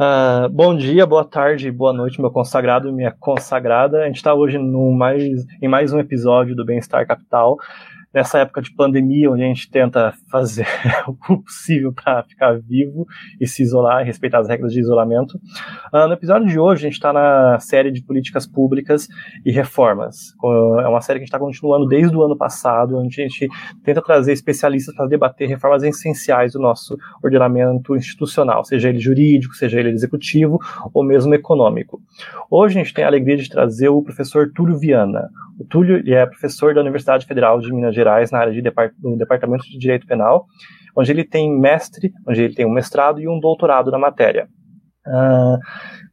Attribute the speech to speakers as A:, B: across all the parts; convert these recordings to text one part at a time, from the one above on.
A: Uh, bom dia, boa tarde, boa noite, meu consagrado minha consagrada. A gente está hoje no mais, em mais um episódio do Bem-Estar Capital nessa época de pandemia, onde a gente tenta fazer o possível para ficar vivo e se isolar e respeitar as regras de isolamento. Uh, no episódio de hoje, a gente está na série de políticas públicas e reformas. É uma série que a gente está continuando desde o ano passado, onde a gente tenta trazer especialistas para debater reformas essenciais do nosso ordenamento institucional, seja ele jurídico, seja ele executivo ou mesmo econômico. Hoje a gente tem a alegria de trazer o professor Túlio Viana. O Túlio é professor da Universidade Federal de Minas Gerais na área de depart do Departamento de Direito Penal, onde ele tem mestre, onde ele tem um mestrado e um doutorado na matéria. Uh,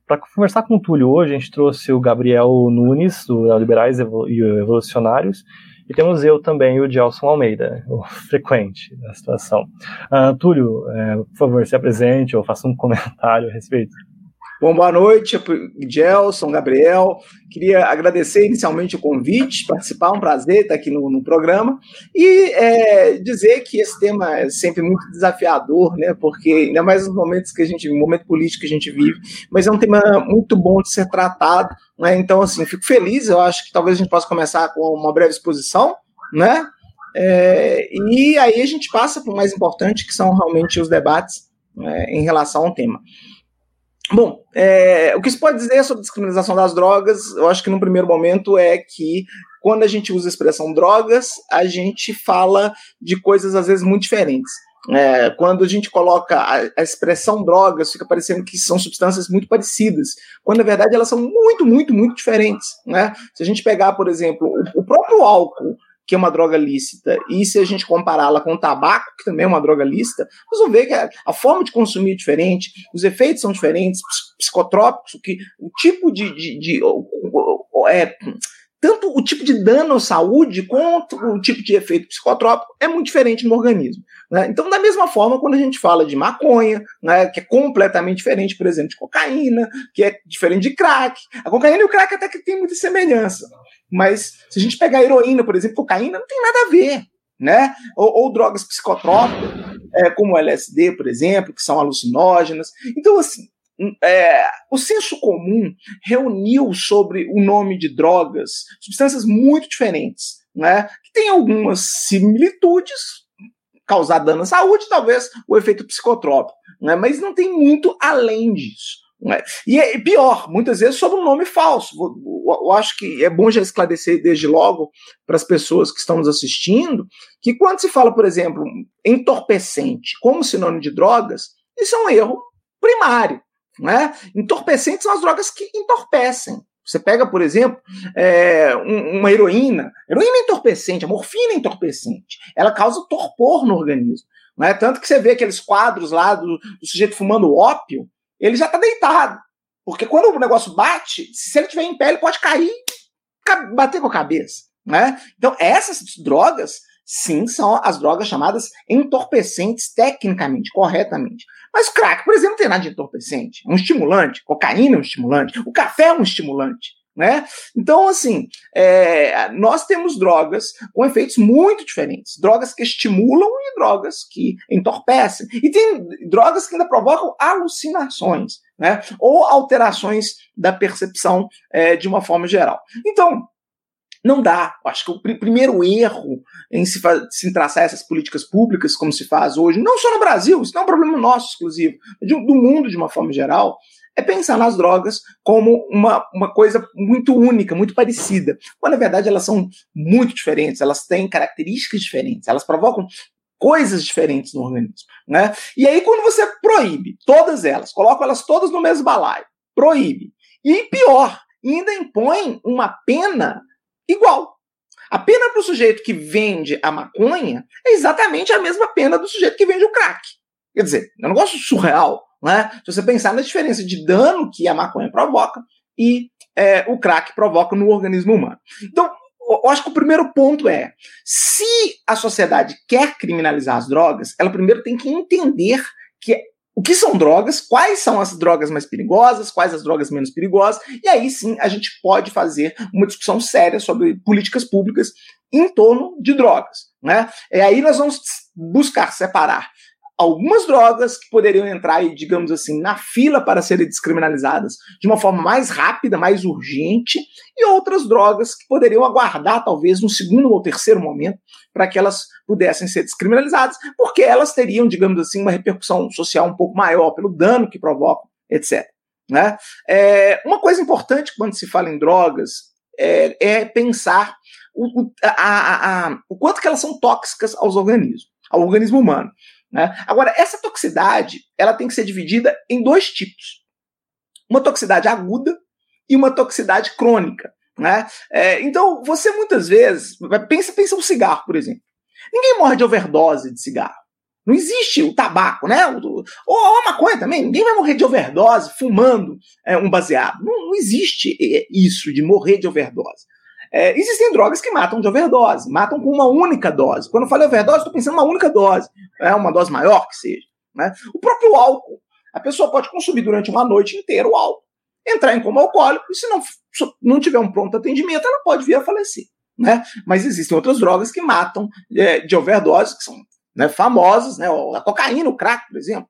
A: Para conversar com o Túlio hoje, a gente trouxe o Gabriel Nunes, do Liberais e Evolucionários, e temos eu também, o Gelson Almeida, o frequente da situação. Uh, Túlio, uh, por favor, se apresente ou faça um comentário a respeito.
B: Bom, boa noite, Gelson, Gabriel. Queria agradecer inicialmente o convite, participar, um prazer estar aqui no, no programa e é, dizer que esse tema é sempre muito desafiador, né? Porque ainda mais nos momentos que a gente, no momento político que a gente vive, mas é um tema muito bom de ser tratado, né? Então, assim, fico feliz. Eu acho que talvez a gente possa começar com uma breve exposição, né? É, e aí a gente passa para o mais importante, que são realmente os debates né, em relação ao tema. Bom, é, o que se pode dizer sobre descriminalização das drogas, eu acho que no primeiro momento é que quando a gente usa a expressão drogas, a gente fala de coisas às vezes muito diferentes. É, quando a gente coloca a, a, expressão drogas, fica parecendo que são substâncias muito parecidas, quando na verdade elas são muito, muito, muito diferentes. Né? Se a gente pegar, por exemplo, o, o próprio álcool, que é uma droga lícita, e se a gente compará-la com o tabaco, que também é uma droga lícita, nós vamos ver que a, forma de consumir é diferente, os efeitos são diferentes, psicotrópicos, que o tipo de. de, de é, tanto o tipo de dano à saúde quanto o tipo de efeito psicotrópico é muito diferente no organismo. Né? Então, da mesma forma, quando a gente fala de maconha, né, que é completamente diferente, por exemplo, de cocaína, que é diferente de crack, a cocaína e o crack até que tem muita semelhança. Mas se a gente pegar heroína, por exemplo, cocaína, não tem nada a ver. Né? Ou, ou drogas psicotrópicas, é, como o LSD, por exemplo, que são alucinógenas. Então, assim, é, o senso comum reuniu sobre o nome de drogas substâncias muito diferentes, né? Que tem algumas similitudes, causar dano à saúde, talvez o efeito psicotrópico, né? Mas não tem muito além disso. Né? E é pior, muitas vezes sob um nome falso. Eu acho que é bom já esclarecer desde logo para as pessoas que estão nos assistindo que quando se fala, por exemplo, entorpecente como sinônimo de drogas, isso é um erro primário. Né? Entorpecentes são as drogas que entorpecem. Você pega, por exemplo, é, uma heroína. Heroína é entorpecente, a morfina é entorpecente. Ela causa torpor no organismo. Né? Tanto que você vê aqueles quadros lá do, do sujeito fumando ópio, ele já está deitado. Porque quando o negócio bate, se ele estiver em pé, ele pode cair bater com a cabeça. Né? Então, essas drogas, sim, são as drogas chamadas entorpecentes tecnicamente, corretamente. Mas o crack, por exemplo, não tem nada de entorpecente. É um estimulante. Cocaína é um estimulante. O café é um estimulante. Né? Então, assim, é, nós temos drogas com efeitos muito diferentes. Drogas que estimulam e drogas que entorpecem. E tem drogas que ainda provocam alucinações, né? Ou alterações da percepção é, de uma forma geral. Então, não dá. Acho que o pr primeiro erro em se, se traçar essas políticas públicas, como se faz hoje, não só no Brasil, isso não é um problema nosso exclusivo, de, do mundo de uma forma geral, é pensar nas drogas como uma, uma coisa muito única, muito parecida, quando na verdade elas são muito diferentes, elas têm características diferentes, elas provocam coisas diferentes no organismo. Né? E aí, quando você proíbe todas elas, coloca elas todas no mesmo balaio, proíbe, e pior, ainda impõe uma pena igual. A pena para o sujeito que vende a maconha é exatamente a mesma pena do sujeito que vende o crack. Quer dizer, é um negócio surreal, né? Se você pensar na diferença de dano que a maconha provoca e é, o crack provoca no organismo humano. Então, eu acho que o primeiro ponto é: se a sociedade quer criminalizar as drogas, ela primeiro tem que entender que o que são drogas, quais são as drogas mais perigosas, quais as drogas menos perigosas, e aí sim a gente pode fazer uma discussão séria sobre políticas públicas em torno de drogas. Né? E aí nós vamos buscar separar algumas drogas que poderiam entrar, digamos assim, na fila para serem descriminalizadas de uma forma mais rápida, mais urgente, e outras drogas que poderiam aguardar, talvez, um segundo ou terceiro momento para que elas pudessem ser descriminalizadas, porque elas teriam, digamos assim, uma repercussão social um pouco maior pelo dano que provocam, etc. Né? É, uma coisa importante quando se fala em drogas é, é pensar o, o, a, a, a, o quanto que elas são tóxicas aos organismos, ao organismo humano. Né? Agora, essa toxicidade ela tem que ser dividida em dois tipos: uma toxicidade aguda e uma toxicidade crônica. Né? É, então, você muitas vezes pensa, pensa um cigarro, por exemplo. Ninguém morre de overdose de cigarro. Não existe o tabaco, né? Ou, a maconha também. Ninguém vai morrer de overdose fumando é, um baseado. Não, não existe é, isso de morrer de overdose. É, existem drogas que matam de overdose, matam com uma única dose. Quando eu falo overdose, estou pensando uma única dose, é uma dose maior que seja. Né? O próprio álcool. A pessoa pode consumir durante uma noite inteira o álcool, entrar em coma alcoólico, e se não, não tiver um pronto atendimento, ela pode vir a falecer. Né? Mas existem outras drogas que matam é, de overdose, que são né, famosas, né? a cocaína, o crack, por exemplo,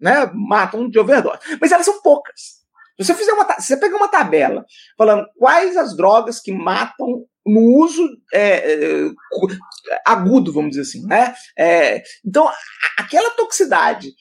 B: né, matam de overdose. Mas elas são poucas. Se você fizer uma, se você pegar uma tabela falando quais as drogas que matam no uso é, é, agudo, vamos dizer assim, né? É, então, aquela toxicidade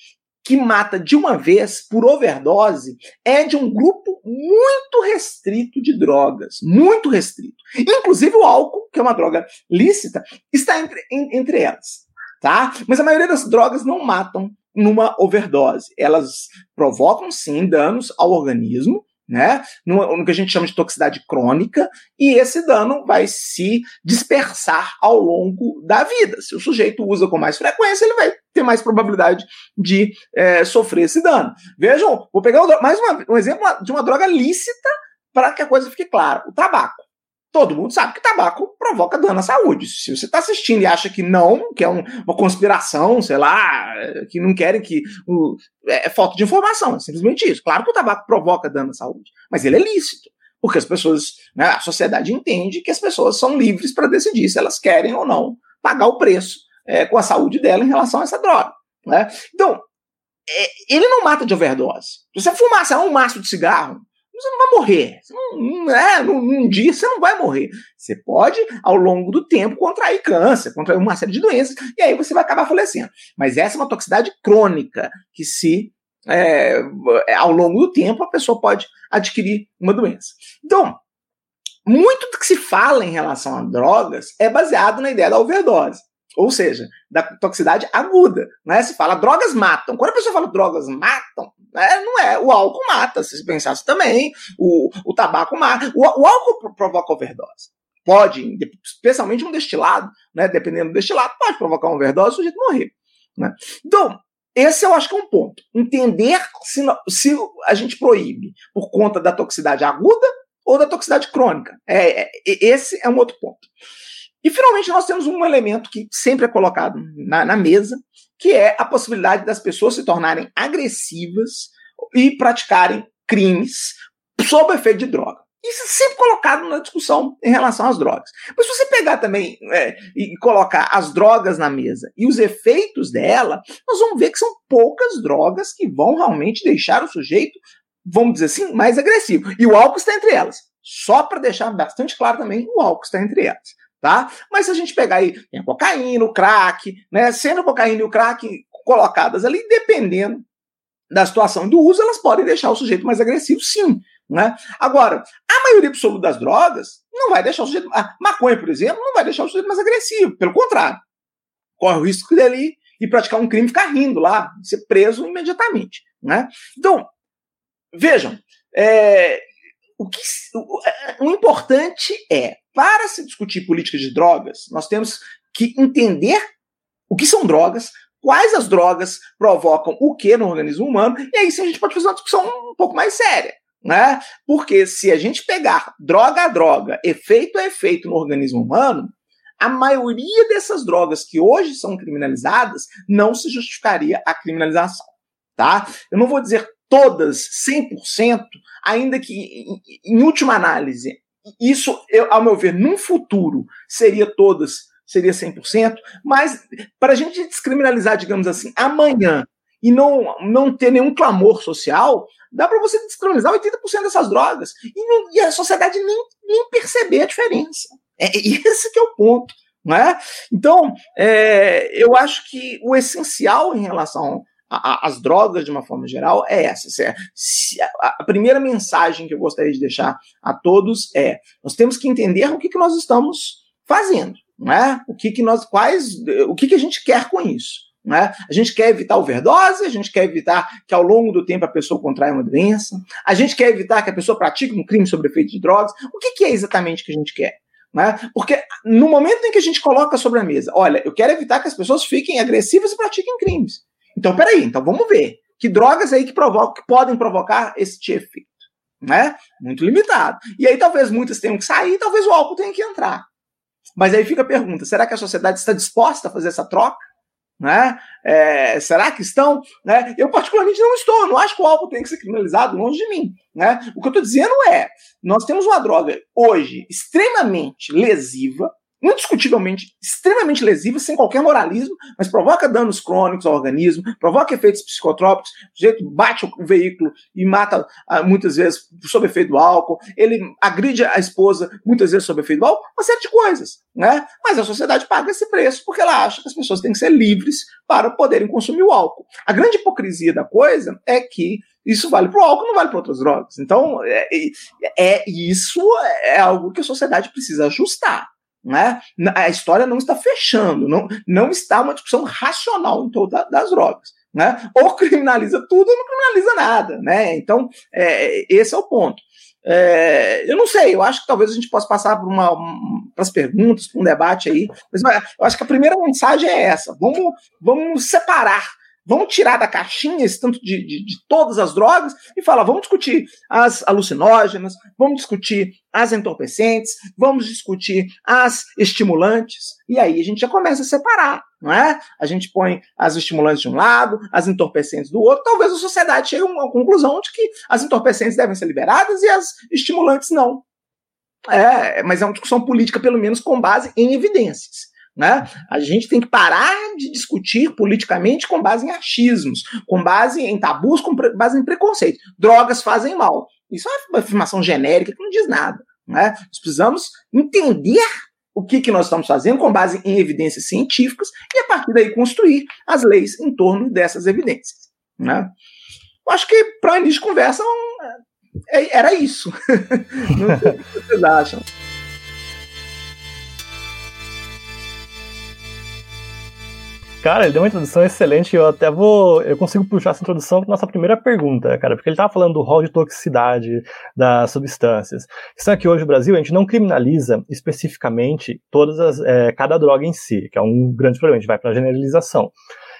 B: que mata de uma vez por overdose é de um grupo muito restrito de drogas, muito restrito. Inclusive o álcool, que é uma droga lícita, está entre, entre elas, tá? Mas a maioria das drogas não matam numa overdose. Elas provocam, sim, danos ao organismo, né? No, no, que a gente chama de toxicidade crônica, e esse dano vai se dispersar ao longo da vida. Se o sujeito usa com mais frequência, ele vai ter mais probabilidade de é, sofrer esse dano. Vejam, vou pegar mais uma, um exemplo de uma droga lícita para que a coisa fique clara: o tabaco todo mundo sabe que tabaco provoca dano à saúde. Se você está assistindo e acha que não, que é um, uma conspiração, sei lá, que não querem que. O, é, é falta de informação, é simplesmente isso. Claro que o tabaco provoca dano à saúde, mas ele é lícito. Porque as pessoas, né, a sociedade entende que as pessoas são livres para decidir se elas querem ou não pagar o preço é, com a saúde dela em relação a essa droga. Né? Então, é, ele não mata de overdose. Se você fumar sei lá, um maço de cigarro, você não vai morrer. Não, é, num, num, dia você não vai morrer. Você pode, ao longo do tempo, contrair câncer, contrair uma série de doenças, e aí você vai acabar falecendo. Mas essa é uma toxicidade crônica, que se é, ao longo do tempo a pessoa pode adquirir uma doença. Então, muito do que se fala em relação a drogas é baseado na ideia da overdose. Ou seja, da toxicidade aguda. Né? Se fala drogas matam. Quando a pessoa fala drogas matam, né, não é. O álcool mata, se pensasse também. O, o tabaco mata. O, o álcool provoca overdose. Pode, especialmente um destilado, né, dependendo do destilado, pode provocar uma overdose e o sujeito morrer. Né? Então, esse eu acho que é um ponto. Entender se, se a gente proíbe por conta da toxicidade aguda ou da toxicidade crônica. É, é, esse é um outro ponto. E finalmente nós temos um elemento que sempre é colocado na, na mesa, que é a possibilidade das pessoas se tornarem agressivas e praticarem crimes sob efeito de droga. Isso é sempre colocado na discussão em relação às drogas. Mas se você pegar também é, e colocar as drogas na mesa e os efeitos dela, nós vamos ver que são poucas drogas que vão realmente deixar o sujeito, vamos dizer assim, mais agressivo. E o álcool está entre elas. Só para deixar bastante claro também, o álcool está entre elas tá? Mas se a gente pegar aí a cocaína, o crack, né? Sendo a cocaína e o crack colocadas ali, dependendo da situação do uso, elas podem deixar o sujeito mais agressivo, sim. Né? Agora, a maioria absoluta das drogas não vai deixar o sujeito. A maconha, por exemplo, não vai deixar o sujeito mais agressivo. Pelo contrário, corre o risco dele ir praticar um crime e ficar rindo lá, ser preso imediatamente. Né? Então, vejam, é, o, que, o, o importante é para se discutir política de drogas, nós temos que entender o que são drogas, quais as drogas provocam o que no organismo humano, e aí sim a gente pode fazer uma discussão um pouco mais séria. né? Porque se a gente pegar droga a droga, efeito a efeito no organismo humano, a maioria dessas drogas que hoje são criminalizadas não se justificaria a criminalização, tá? Eu não vou dizer todas 100%, ainda que em, em última análise, isso, eu, ao meu ver, num futuro seria todas, seria 100%, mas para a gente descriminalizar, digamos assim, amanhã e não, não ter nenhum clamor social, dá para você descriminalizar 80% dessas drogas e, não, e, a sociedade nem, nem perceber a diferença. É, é esse que é o ponto. Não é? Então, é, eu acho que o essencial em relação às drogas, de uma forma geral, é essa. É, se, a, a, primeira mensagem que eu gostaria de deixar a todos é: nós temos que entender o que, que nós estamos fazendo. Não é? O que, que nós, quais, o que, que a gente quer com isso. Né? A gente quer evitar overdose, a gente quer evitar que ao longo do tempo a pessoa contraia uma doença, a gente quer evitar que a pessoa pratique um crime sobre efeito de drogas. O que, que é exatamente que a gente quer? Né? Porque no momento em que a gente coloca sobre a mesa, olha, eu quero evitar que as pessoas fiquem agressivas e pratiquem crimes. Então, peraí, então vamos ver. Que drogas aí que, provocam, que podem provocar esse efeito? Né? Muito limitado. E aí talvez muitas tenham que sair, talvez o álcool tenha que entrar. Mas aí fica a pergunta: será que a sociedade está disposta a fazer essa troca? Né? É, será que estão? Né? Eu, particularmente, não estou. Não acho que o álcool tem que ser criminalizado longe de mim. Né? O que eu estou dizendo é: nós temos uma droga hoje extremamente lesiva, indiscutivelmente extremamente lesiva, sem qualquer moralismo, mas provoca danos crônicos ao organismo, provoca efeitos psicotrópicos, o sujeito bate o veículo e mata ah, muitas vezes sob efeito do álcool, ele agride a esposa muitas vezes sob efeito do álcool, uma série de coisas, né? Mas a sociedade paga esse preço porque ela acha que as pessoas têm que ser livres para poderem consumir o álcool. A grande hipocrisia da coisa é que isso vale para o álcool, não vale para outras drogas. Então, é, é, isso é algo que a sociedade precisa ajustar. Né? A história não está fechando, não, não está uma discussão racional em torno das drogas. Né? Ou criminaliza tudo ou não criminaliza nada. Né? Então, é, esse é o ponto. É, eu não sei, eu acho que talvez a gente possa passar para para as perguntas, para um debate aí. Mas eu acho que a primeira mensagem é essa: vamos, vamos separar Vamos tirar da caixinha esse tanto de, de, de, todas as drogas e falar, vamos discutir as alucinógenas, vamos discutir as entorpecentes, vamos discutir as estimulantes, e aí a gente já começa a separar, não é? A gente põe as estimulantes de um lado, as entorpecentes do outro, talvez a sociedade chegue a uma conclusão de que as entorpecentes devem ser liberadas e as estimulantes não. É, mas é uma discussão política, pelo menos com base em evidências. Né? A gente tem que parar de discutir politicamente com base em achismos, com base em tabus, com base em preconceito. Drogas fazem mal. Isso é uma afirmação genérica que não diz nada. Né? Nós precisamos entender o que, que nós estamos fazendo com base em evidências científicas e, a partir daí, construir as leis em torno dessas evidências. Né? Eu acho que, para início de conversa, é, era isso. não sei o que vocês acham.
A: Cara, ele deu uma introdução excelente. Eu até vou. Eu consigo puxar essa introdução para nossa primeira pergunta, cara, porque ele estava falando do rol de toxicidade das substâncias. Isso aqui hoje no Brasil, a gente não criminaliza especificamente todas as, é, cada droga em si, que é um grande problema. A gente vai para a generalização.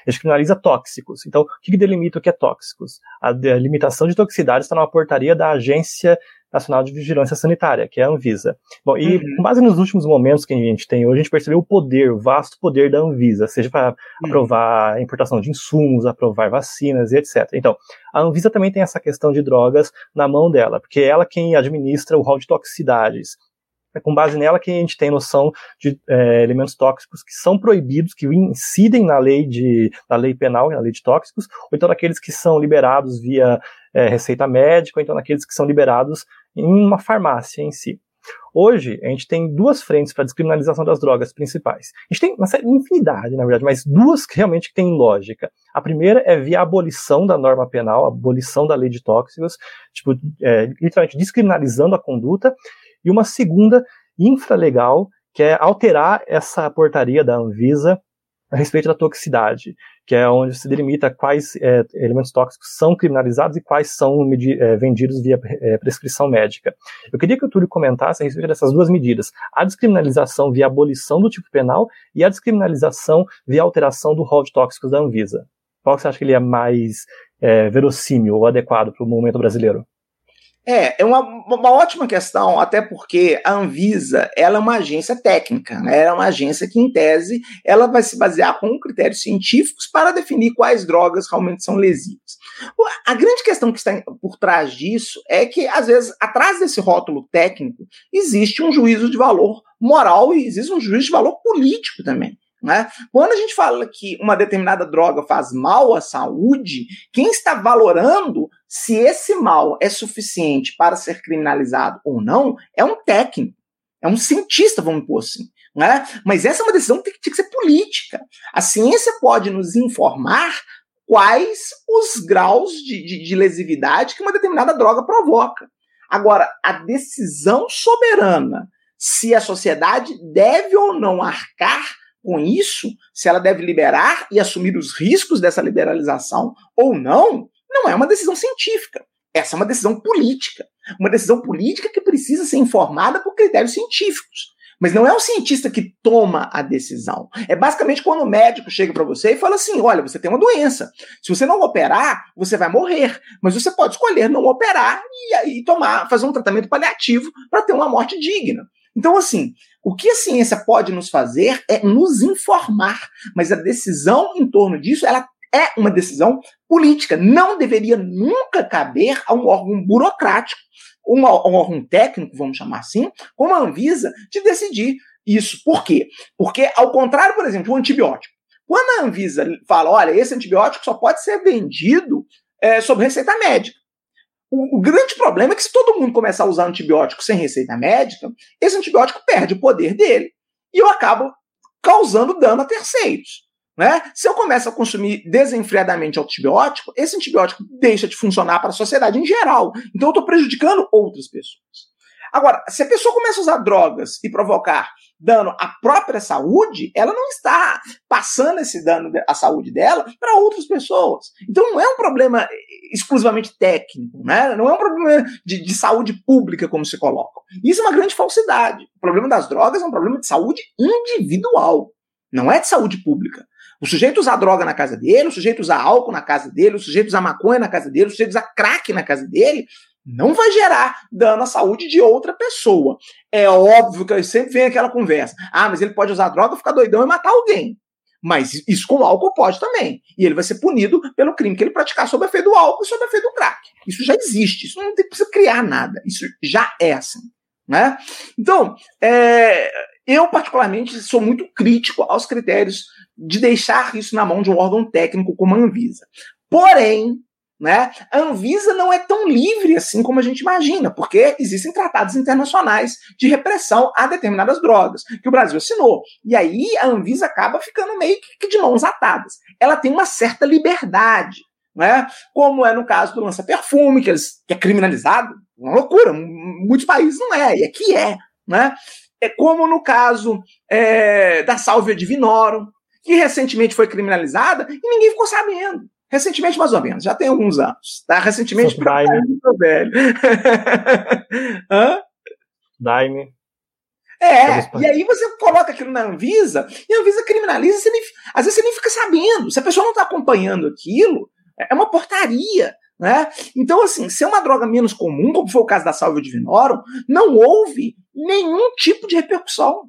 A: A gente criminaliza tóxicos. Então, o que, que delimita o que é tóxicos? A, a limitação de toxicidade está numa portaria da Agência Nacional de Vigilância Sanitária, que é a Anvisa. Bom, e uhum. com base nos últimos momentos que a gente tem hoje, a gente percebeu o poder, o vasto poder da Anvisa, seja para uhum. aprovar a importação de insumos, aprovar vacinas e etc. Então, a Anvisa também tem essa questão de drogas na mão dela, porque é ela quem administra o rol de toxicidades. É com base nela que a gente tem noção de é, elementos tóxicos que são proibidos, que incidem na lei de na lei penal, na lei de tóxicos, ou então aqueles que são liberados via é, receita médica, ou então aqueles que são liberados em uma farmácia em si. Hoje, a gente tem duas frentes para a descriminalização das drogas principais. A gente tem uma série, infinidade, na verdade, mas duas que realmente têm lógica. A primeira é via abolição da norma penal, abolição da lei de tóxicos, tipo, é, literalmente descriminalizando a conduta, e uma segunda infralegal, que é alterar essa portaria da Anvisa a respeito da toxicidade, que é onde se delimita quais é, elementos tóxicos são criminalizados e quais são é, vendidos via é, prescrição médica. Eu queria que o Túlio comentasse a respeito dessas duas medidas: a descriminalização via abolição do tipo penal e a descriminalização via alteração do rol de tóxicos da Anvisa. Qual você acha que ele é mais é, verossímil ou adequado para o momento brasileiro?
B: É, é uma, uma ótima questão, até porque a Anvisa ela é uma agência técnica, né? ela é uma agência que, em tese, ela vai se basear com critérios científicos para definir quais drogas realmente são lesivas. A grande questão que está por trás disso é que, às vezes, atrás desse rótulo técnico, existe um juízo de valor moral e existe um juízo de valor político também. Né? Quando a gente fala que uma determinada droga faz mal à saúde, quem está valorando se esse mal é suficiente para ser criminalizado ou não é um técnico, é um cientista, vamos pôr assim. Né? Mas essa é uma decisão que tem que ser política. A ciência pode nos informar quais os graus de, de, de lesividade que uma determinada droga provoca. Agora, a decisão soberana se a sociedade deve ou não arcar com isso, se ela deve liberar e assumir os riscos dessa liberalização ou não, não é uma decisão científica. Essa é uma decisão política. Uma decisão política que precisa ser informada por critérios científicos. Mas não é o cientista que toma a decisão. É basicamente quando o médico chega para você e fala assim: olha, você tem uma doença. Se você não operar, você vai morrer. Mas você pode escolher não operar e aí tomar, fazer um tratamento paliativo para ter uma morte digna. Então, assim, o que a ciência pode nos fazer é nos informar, mas a decisão em torno disso, ela é uma decisão política. Não deveria nunca caber a um órgão burocrático, um, um órgão técnico, vamos chamar assim, como a Anvisa, de decidir isso. Por quê? Porque, ao contrário, por exemplo, o antibiótico. Quando a Anvisa fala, olha, esse antibiótico só pode ser vendido é, sob receita médica. O, o, grande problema é que se todo mundo começar a usar antibiótico sem receita médica, esse antibiótico perde o poder dele e eu acabo causando dano a terceiros. Né? Se eu começo a consumir desenfreadamente antibiótico, esse antibiótico deixa de funcionar para a sociedade em geral. Então eu estou prejudicando outras pessoas. Agora, se a pessoa começa a usar drogas e provocar dano à própria saúde, ela não está passando esse dano à saúde dela para outras pessoas. Então não é um problema exclusivamente técnico, né? não é um problema de, de saúde pública, como se coloca. Isso é uma grande falsidade. O problema das drogas é um problema de saúde individual, não é de saúde pública. O sujeito usar droga na casa dele, o sujeito usar álcool na casa dele, o sujeito usar maconha na casa dele, o sujeito usar crack na casa dele, não vai gerar dano à saúde de outra pessoa. É óbvio que sempre vem aquela conversa. Ah, mas ele pode usar droga, ficar doidão e matar alguém. Mas isso com álcool pode também. E ele vai ser punido pelo crime que ele praticar sob efeito do álcool e sob efeito do crack. Isso já existe. Isso não precisa criar nada. Isso já é assim. Né? Então, é, eu particularmente sou muito crítico aos critérios de deixar isso na mão de um órgão técnico como a Anvisa. Porém, né? A Anvisa não é tão livre assim como a gente imagina, porque existem tratados internacionais de repressão a determinadas drogas, que o Brasil assinou. E aí a Anvisa acaba ficando meio que de mãos atadas. Ela tem uma certa liberdade, né? como é no caso do lança-perfume, que, que é criminalizado, uma loucura, muitos países não é, e aqui é. Né? É como no caso é, da Salvia Divinorum, que recentemente foi criminalizada e ninguém ficou sabendo. Recentemente, mais ou menos, já tem alguns anos. Tá? Recentemente,
A: para
B: muito velho.
A: Hã? Daime.
B: É, e aí você coloca aquilo na Anvisa, e a Anvisa criminaliza, você nem, às vezes você nem fica sabendo. Se a pessoa não está acompanhando aquilo, é uma portaria. Né? Então, assim, se é uma droga menos comum, como foi o caso da Salvia Divinorum, não houve nenhum tipo de repercussão.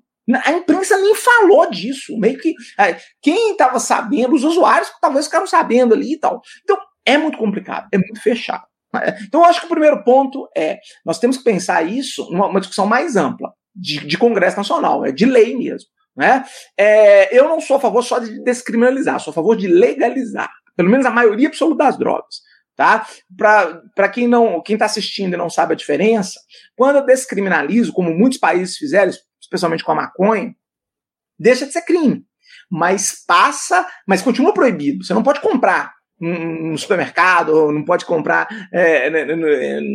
B: A imprensa nem falou disso. Meio que é, quem estava sabendo, os usuários talvez ficaram sabendo ali e tal. Então é muito complicado, é muito fechado. Né? Então eu acho que o primeiro ponto é nós temos que pensar isso numa discussão mais ampla de, de Congresso Nacional, é de lei mesmo. Né? É, eu não sou a favor só de descriminalizar, sou a favor de legalizar, pelo menos a maioria absoluta das drogas. Tá? Para quem não quem está assistindo e não sabe a diferença, quando eu descriminalizo, como muitos países fizeram, especialmente com a maconha, deixa de ser crime. Mas passa, mas continua proibido. Você não pode comprar no supermercado, não pode comprar é,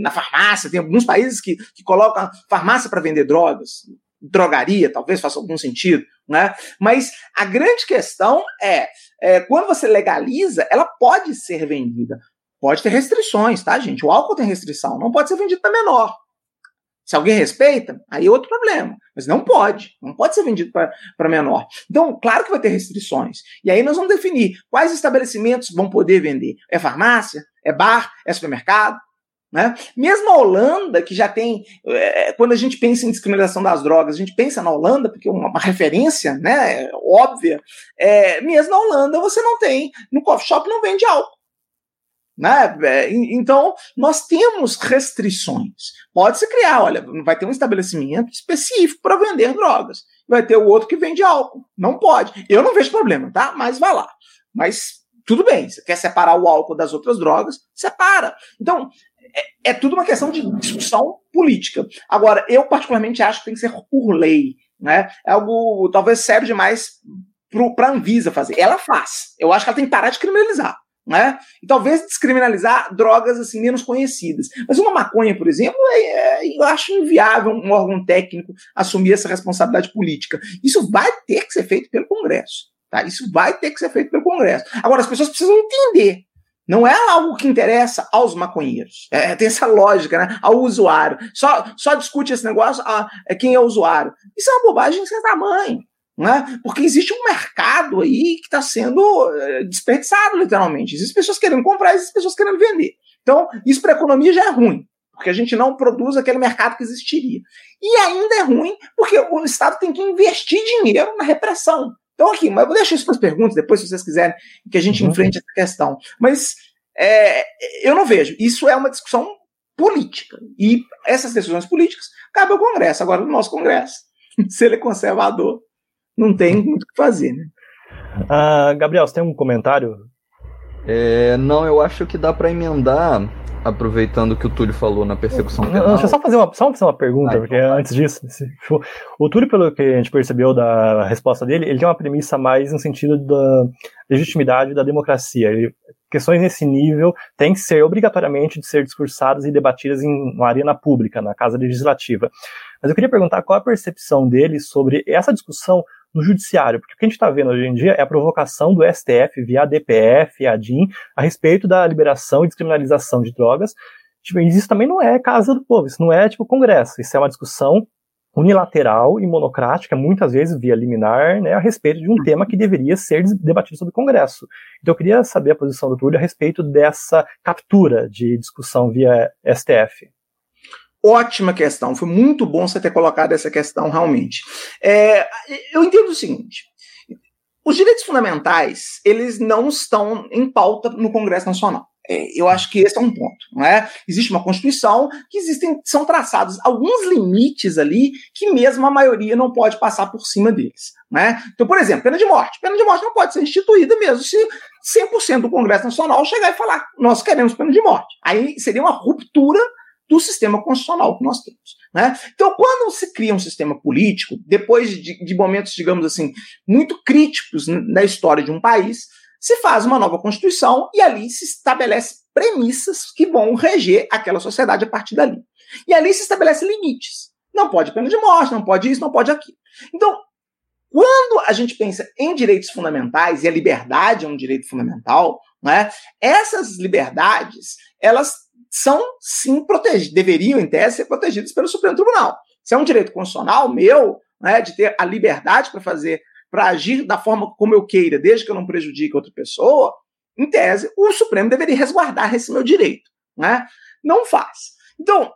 B: na farmácia. Tem alguns países que, que colocam farmácia para vender drogas, drogaria, talvez faça algum sentido, né? Mas a grande questão é, é, quando você legaliza, ela pode ser vendida. Pode ter restrições, tá, gente? O álcool tem restrição, não pode ser vendido para menor. Se alguém respeita, aí é outro problema. Mas não pode. Não pode ser vendido para menor. Então, claro que vai ter restrições. E aí nós vamos definir quais estabelecimentos vão poder vender. É farmácia? É bar? É supermercado? Né? Mesmo a Holanda, que já tem. É, quando a gente pensa em descriminalização das drogas, a gente pensa na Holanda, porque é uma, uma referência né, óbvia. É, mesmo na Holanda, você não tem. No coffee shop não vende álcool. Né? É, então, nós temos restrições. Pode-se criar, olha, vai ter um estabelecimento específico para vender drogas. Vai ter o outro que vende álcool. Não pode. Eu não vejo problema, tá? Mas vai lá. Mas tudo bem, você quer separar o álcool das outras drogas, separa. Então, é, é tudo uma questão de discussão política. Agora, eu particularmente acho que tem que ser por lei. Né? É algo talvez sério demais para a Anvisa fazer. Ela faz. Eu acho que ela tem que parar de criminalizar. Né? E talvez descriminalizar drogas assim menos conhecidas. Mas uma maconha, por exemplo, é, é, eu acho inviável um órgão técnico assumir essa responsabilidade política. Isso vai ter que ser feito pelo Congresso. Tá? Isso vai ter que ser feito pelo Congresso. Agora, as pessoas precisam entender. Não é algo que interessa aos maconheiros. É, tem essa lógica, né? Ao usuário. Só, só discute esse negócio a, é quem é usuário. Isso é uma bobagem sem tamanho. Né? Porque existe um mercado aí que está sendo é, desperdiçado, literalmente. Existem pessoas querendo comprar, existem pessoas querendo vender. Então, isso para a economia já é ruim, porque a gente não produz aquele mercado que existiria. E ainda é ruim porque o Estado tem que investir dinheiro na repressão. Então, aqui, mas eu vou deixar isso para as perguntas, depois, se vocês quiserem que a gente uhum. enfrente essa questão. Mas é, eu não vejo. Isso é uma discussão política. E essas decisões políticas cabem ao Congresso. Agora, o nosso Congresso, se ele é conservador, não tem muito o que fazer. Né?
A: Uh, Gabriel, você tem um comentário?
C: É, não, eu acho que dá para emendar aproveitando que o Túlio falou na persecução penal.
A: Deixa eu só fazer uma, só fazer uma pergunta, ah, porque então antes disso, o Túlio, pelo que a gente percebeu da resposta dele, ele tem uma premissa mais no sentido da legitimidade da democracia. Ele, questões nesse nível têm que ser obrigatoriamente de ser discursadas e debatidas em uma arena pública, na casa legislativa. Mas eu queria perguntar qual a percepção dele sobre essa discussão no judiciário, porque o que a gente está vendo hoje em dia é a provocação do STF via DPF, a DIN, a respeito da liberação e descriminalização de drogas. Tipo, isso também não é casa do povo, isso não é tipo Congresso, isso é uma discussão unilateral e monocrática, muitas vezes via liminar, né, a respeito de um tema que deveria ser debatido sobre o Congresso. Então eu queria saber a posição do Túlio a respeito dessa captura de discussão via STF.
B: Ótima questão, foi muito bom você ter colocado essa questão realmente. É, eu entendo o seguinte: os direitos fundamentais eles não estão em pauta no Congresso Nacional. É, eu acho que esse é um ponto, não é? Existe uma Constituição que existem, são traçados alguns limites ali que mesmo a maioria não pode passar por cima deles, né? Então, por exemplo, pena de morte. Pena de morte não pode ser instituída mesmo se 100% do Congresso Nacional chegar e falar nós queremos pena de morte. Aí seria uma ruptura do sistema constitucional que nós temos. Né? Então, quando se cria um sistema político, depois de, de momentos, digamos assim, muito críticos na história de um país, se faz uma nova Constituição e ali se estabelece premissas que vão reger aquela sociedade a partir dali. E ali se estabelece limites. Não pode pena de morte, não pode isso, não pode aquilo. Então, quando a gente pensa em direitos fundamentais, e a liberdade é um direito fundamental, né, essas liberdades, elas são sim protegidas, deveriam, em tese, ser protegidas pelo Supremo Tribunal. Se é um direito constitucional meu, né, de ter a liberdade para fazer para agir da forma como eu queira, desde que eu não prejudique outra pessoa, em tese, o Supremo deveria resguardar esse meu direito. Né? Não faz. Então,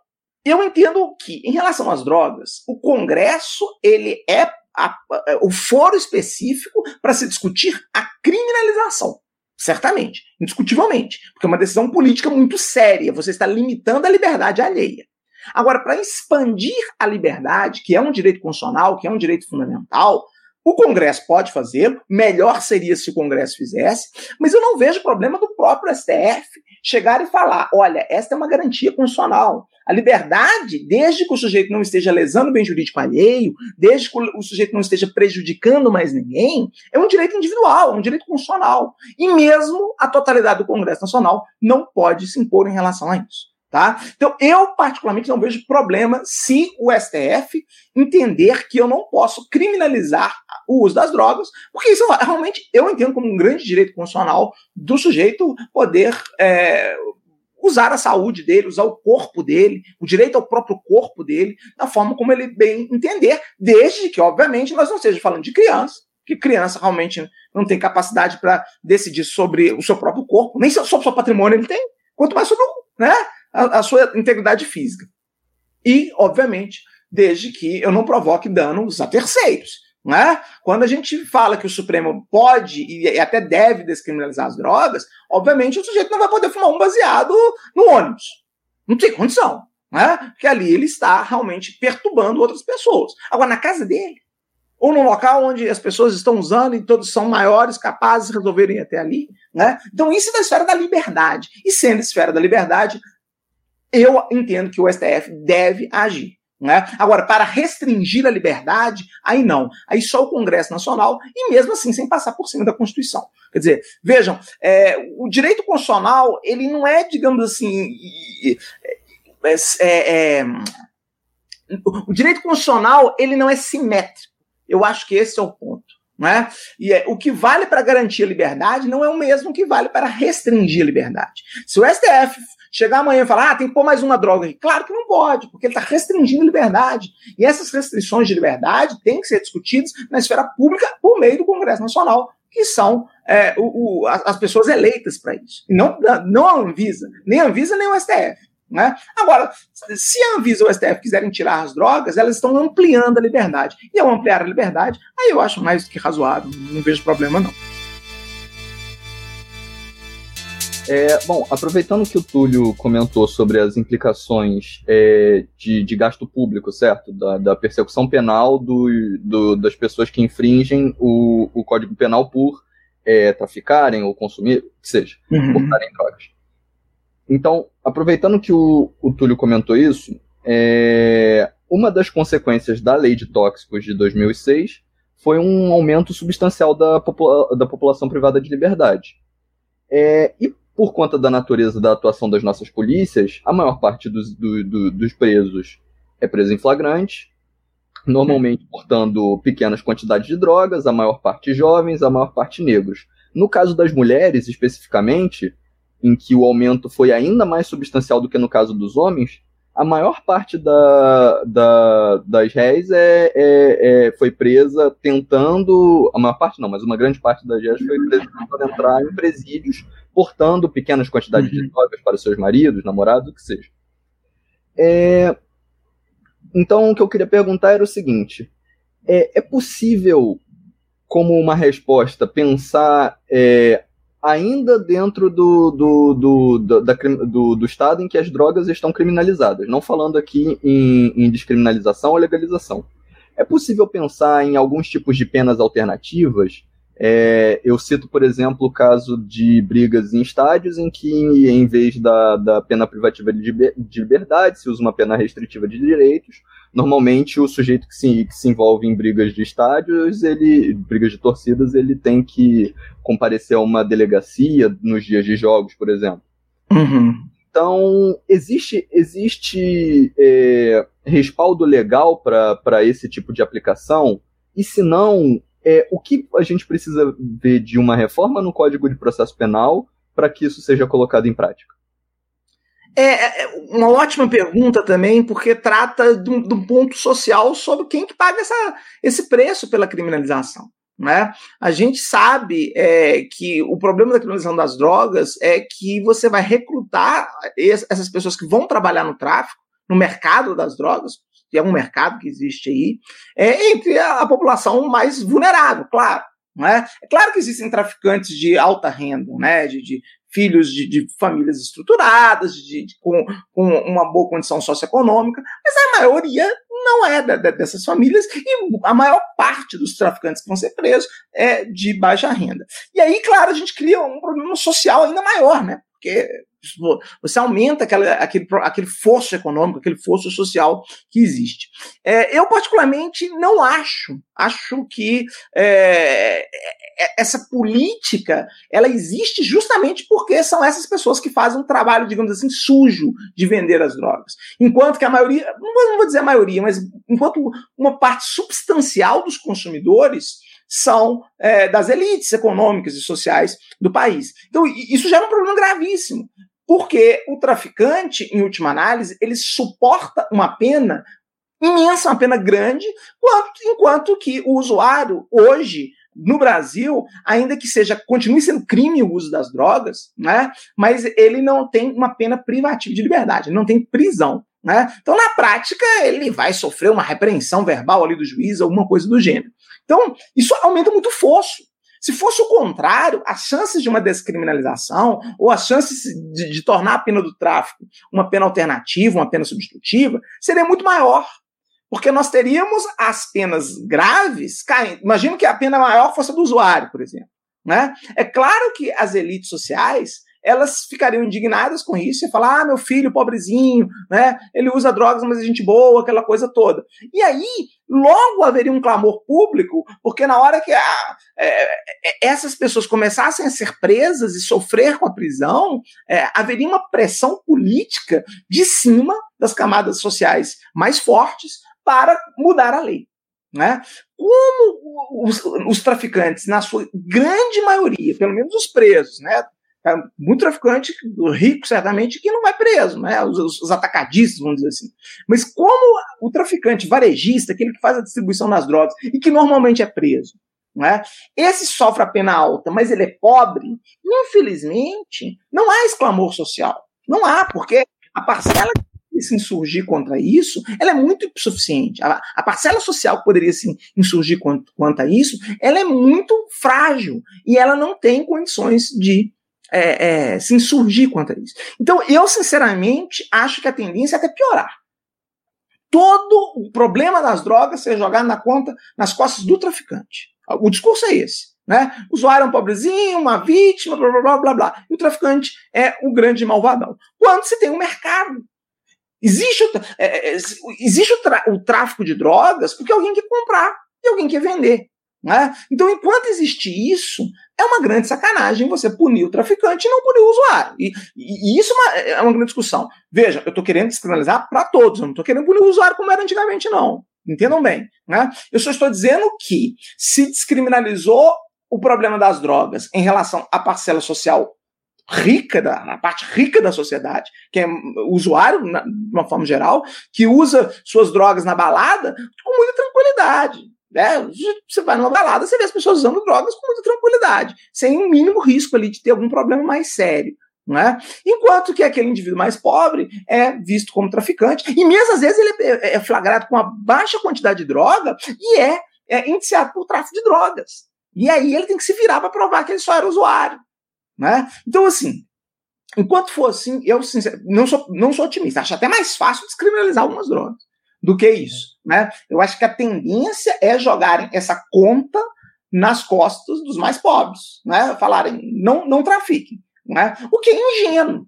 B: eu entendo que, em relação às drogas, o Congresso ele é a, a, o foro específico para se discutir a criminalização. Certamente, indiscutivelmente, porque é uma decisão política muito séria. Você está limitando a liberdade alheia. Agora, para expandir a liberdade, que é um direito constitucional, que é um direito fundamental, o Congresso pode fazê-lo, melhor seria se o Congresso fizesse, mas eu não vejo problema do próprio STF chegar e falar: olha, esta é uma garantia constitucional. A liberdade, desde que o sujeito não esteja lesando o bem jurídico alheio, desde que o sujeito não esteja prejudicando mais ninguém, é um direito individual, é um direito constitucional. E mesmo a totalidade do Congresso Nacional não pode se impor em relação a isso. Tá? Então, eu particularmente não vejo problema se o STF entender que eu não posso criminalizar o uso das drogas, porque isso realmente eu entendo como um grande direito constitucional do sujeito poder é, usar a saúde dele, usar o corpo dele, o direito ao próprio corpo dele, da forma como ele bem entender, desde que, obviamente, nós não estejamos falando de criança, que criança realmente não tem capacidade para decidir sobre o seu próprio corpo, nem sobre o seu patrimônio ele tem, quanto mais sobre né? a, a sua integridade física. E, obviamente, desde que eu não provoque danos a terceiros. Né? Quando a gente fala que o Supremo pode e até deve descriminalizar as drogas, obviamente o sujeito não vai poder fumar um baseado no ônibus. Não tem condição. Né? Porque ali ele está realmente perturbando outras pessoas. Agora, na casa dele, ou num local onde as pessoas estão usando e todos são maiores, capazes de resolverem até ali. Né? Então, isso é da esfera da liberdade. E sendo esfera da liberdade, eu entendo que o STF deve agir. Né? Agora, para restringir a liberdade, aí não. Aí só o Congresso Nacional, e mesmo assim sem passar por cima da Constituição. Quer dizer, vejam, é, o direito constitucional, ele não é, digamos assim. É, é, é, o direito constitucional, ele não é simétrico. Eu acho que esse é o ponto. Né? E é, o que vale para garantir a liberdade não é o mesmo que vale para restringir a liberdade. Se o STF chegar amanhã e falar, ah, tem que pôr mais uma droga aqui. Claro que não pode, porque ele está restringindo a liberdade. E essas restrições de liberdade têm que ser discutidas na esfera pública por meio do Congresso Nacional, que são é, o, o, as pessoas eleitas para isso. E não, não a Anvisa, nem a Anvisa, nem o STF. Né? Agora, se a Anvisa ou o STF quiserem tirar as drogas, elas estão ampliando a liberdade. E ao ampliar a liberdade, aí eu acho mais do que razoável, não vejo problema não.
C: É, bom, aproveitando que o Túlio comentou sobre as implicações é, de, de, gasto público, certo? Da, da persecução penal do, do, das pessoas que infringem o, o Código Penal por é, traficarem ou consumir, que seja, uhum. portarem drogas. Então, aproveitando que o, o Túlio comentou isso, é, uma das consequências da Lei de Tóxicos de 2006 foi um aumento substancial da, da população privada de liberdade. É, e por conta da natureza da atuação das nossas polícias, a maior parte dos, do, do, dos presos é preso em flagrante, normalmente portando pequenas quantidades de drogas, a maior parte jovens, a maior parte negros. No caso das mulheres, especificamente, em que o aumento foi ainda mais substancial do que no caso dos homens, a maior parte da, da, das réis é, é, é, foi presa tentando. A maior parte não, mas uma grande parte das réis foi presa tentando entrar em presídios, portando pequenas quantidades uhum. de drogas para seus maridos, namorados, o que seja. É, então, o que eu queria perguntar era o seguinte: é, é possível, como uma resposta, pensar é, ainda dentro do, do, do, do, da, do, do, estado em que as drogas estão criminalizadas, não falando aqui em, em descriminalização ou legalização. É possível pensar em alguns tipos de penas alternativas é, eu cito, por exemplo, o caso de brigas em estádios em que, em vez da, da pena privativa de, de liberdade, se usa uma pena restritiva de direitos. Normalmente, o sujeito que se, que se envolve em brigas de estádios, ele, brigas de torcidas, ele tem que comparecer a uma delegacia nos dias de jogos, por exemplo.
B: Uhum.
C: Então, existe, existe é, respaldo legal para esse tipo de aplicação? E se não, é, o que a gente precisa ver de uma reforma no Código de Processo Penal para que isso seja colocado em prática?
B: É, é, é uma ótima pergunta também, porque trata de um, de um, ponto social sobre quem que paga essa, esse preço pela criminalização. Né? A gente sabe é, que o problema da criminalização das drogas é que você vai recrutar essas pessoas que vão trabalhar no tráfico, no mercado das drogas, é um mercado que existe aí, é entre a, a população mais vulnerável, claro. É? é claro que existem traficantes de alta renda, né, de, de filhos de, de, famílias estruturadas, de, de, com, com, uma boa condição socioeconômica, mas a maioria não é da, da, dessas famílias e a maior parte dos traficantes que vão ser presos é de baixa renda. E aí, claro, a gente cria um problema social ainda maior, né? Porque você aumenta aquela, aquele, aquele fosso econômico, aquele fosso social que existe. É, eu, particularmente, não acho. Acho que é, é, essa política ela existe justamente porque são essas pessoas que fazem um trabalho, digamos assim, sujo de vender as drogas. Enquanto que a maioria, não vou dizer a maioria, mas enquanto uma parte substancial dos consumidores são é, das elites econômicas e sociais do país. Então, isso gera um problema gravíssimo, porque o traficante, em última análise, ele suporta uma pena imensa, uma pena grande, enquanto que o usuário, hoje, no Brasil, ainda que seja continue sendo crime o uso das drogas, né? Mas ele não tem uma pena privativa de liberdade, não tem prisão. Né? Então, na prática, ele vai sofrer uma repreensão verbal ali do juiz, alguma coisa do gênero. Então, isso aumenta muito o fosso. Se fosse o contrário, as chances de uma descriminalização ou as chances de, de, tornar a pena do tráfico uma pena alternativa, uma pena substitutiva, seria muito maior. Porque nós teríamos as penas graves caindo. Imagino que a pena maior fosse a do usuário, por exemplo. Né? É claro que as elites sociais elas ficariam indignadas com isso e falar: ah, meu filho, pobrezinho, né? Ele usa drogas, mas é gente boa, aquela coisa toda. E aí, logo haveria um clamor público, porque na hora que a, é, é, essas pessoas começassem a ser presas e sofrer com a prisão, é, haveria uma pressão política de cima das camadas sociais mais fortes para mudar a lei. Né? Como os, os, traficantes, na sua grande maioria, pelo menos os presos, né? É muito traficante rico, certamente, que não vai preso, né? Os, os, atacadistas, vamos dizer assim. Mas como o traficante varejista, aquele que faz a distribuição das drogas e que normalmente é preso, né? Esse sofre a pena alta, mas ele é pobre, infelizmente, não há exclamor social. Não há, porque a parcela que se insurgir contra isso, ela é muito insuficiente. A, a parcela social que poderia se insurgir quanto a isso, ela é muito frágil e ela não tem condições de é, é, se insurgir contra isso. Então, eu, sinceramente, acho que a tendência é até piorar. Todo o problema das drogas ser jogado na conta, nas costas do traficante. O discurso é esse. Né? O usuário é um pobrezinho, uma vítima, blá blá blá blá blá. E o traficante é o grande malvadão. Quando se tem um mercado. Existe, o, é, é existe o, o tráfico de drogas porque alguém quer comprar e alguém quer vender. Né? Então, enquanto existe isso, é uma grande sacanagem você punir o traficante e não punir o usuário. E, e, e isso é uma, é uma, grande discussão. Veja, eu estou querendo descriminalizar para todos, eu não estou querendo punir o usuário como era antigamente, não. Entendam bem. Né? Eu só estou dizendo que se descriminalizou o problema das drogas em relação à parcela social rica, da, a parte rica da sociedade, que é usuário, na, de uma forma geral, que usa suas drogas na balada com muita tranquilidade. Né? Você vai numa balada, você vê as pessoas usando drogas com muita tranquilidade, sem um mínimo risco ali de ter algum problema mais sério. Não é? Enquanto que aquele indivíduo mais pobre é visto como traficante, e mesmo às vezes ele é, é flagrado com uma baixa quantidade de droga e é, é indiciado por tráfico de drogas. E aí ele tem que se virar para provar que ele só era usuário. Né? Então, assim, enquanto for assim, eu não, sou, não sou otimista. Acho até mais fácil descriminalizar algumas drogas do que isso. Né? Eu acho que a tendência é jogarem essa conta nas costas dos mais pobres, né? falarem não, não trafiquem. Né? O que é ingênuo.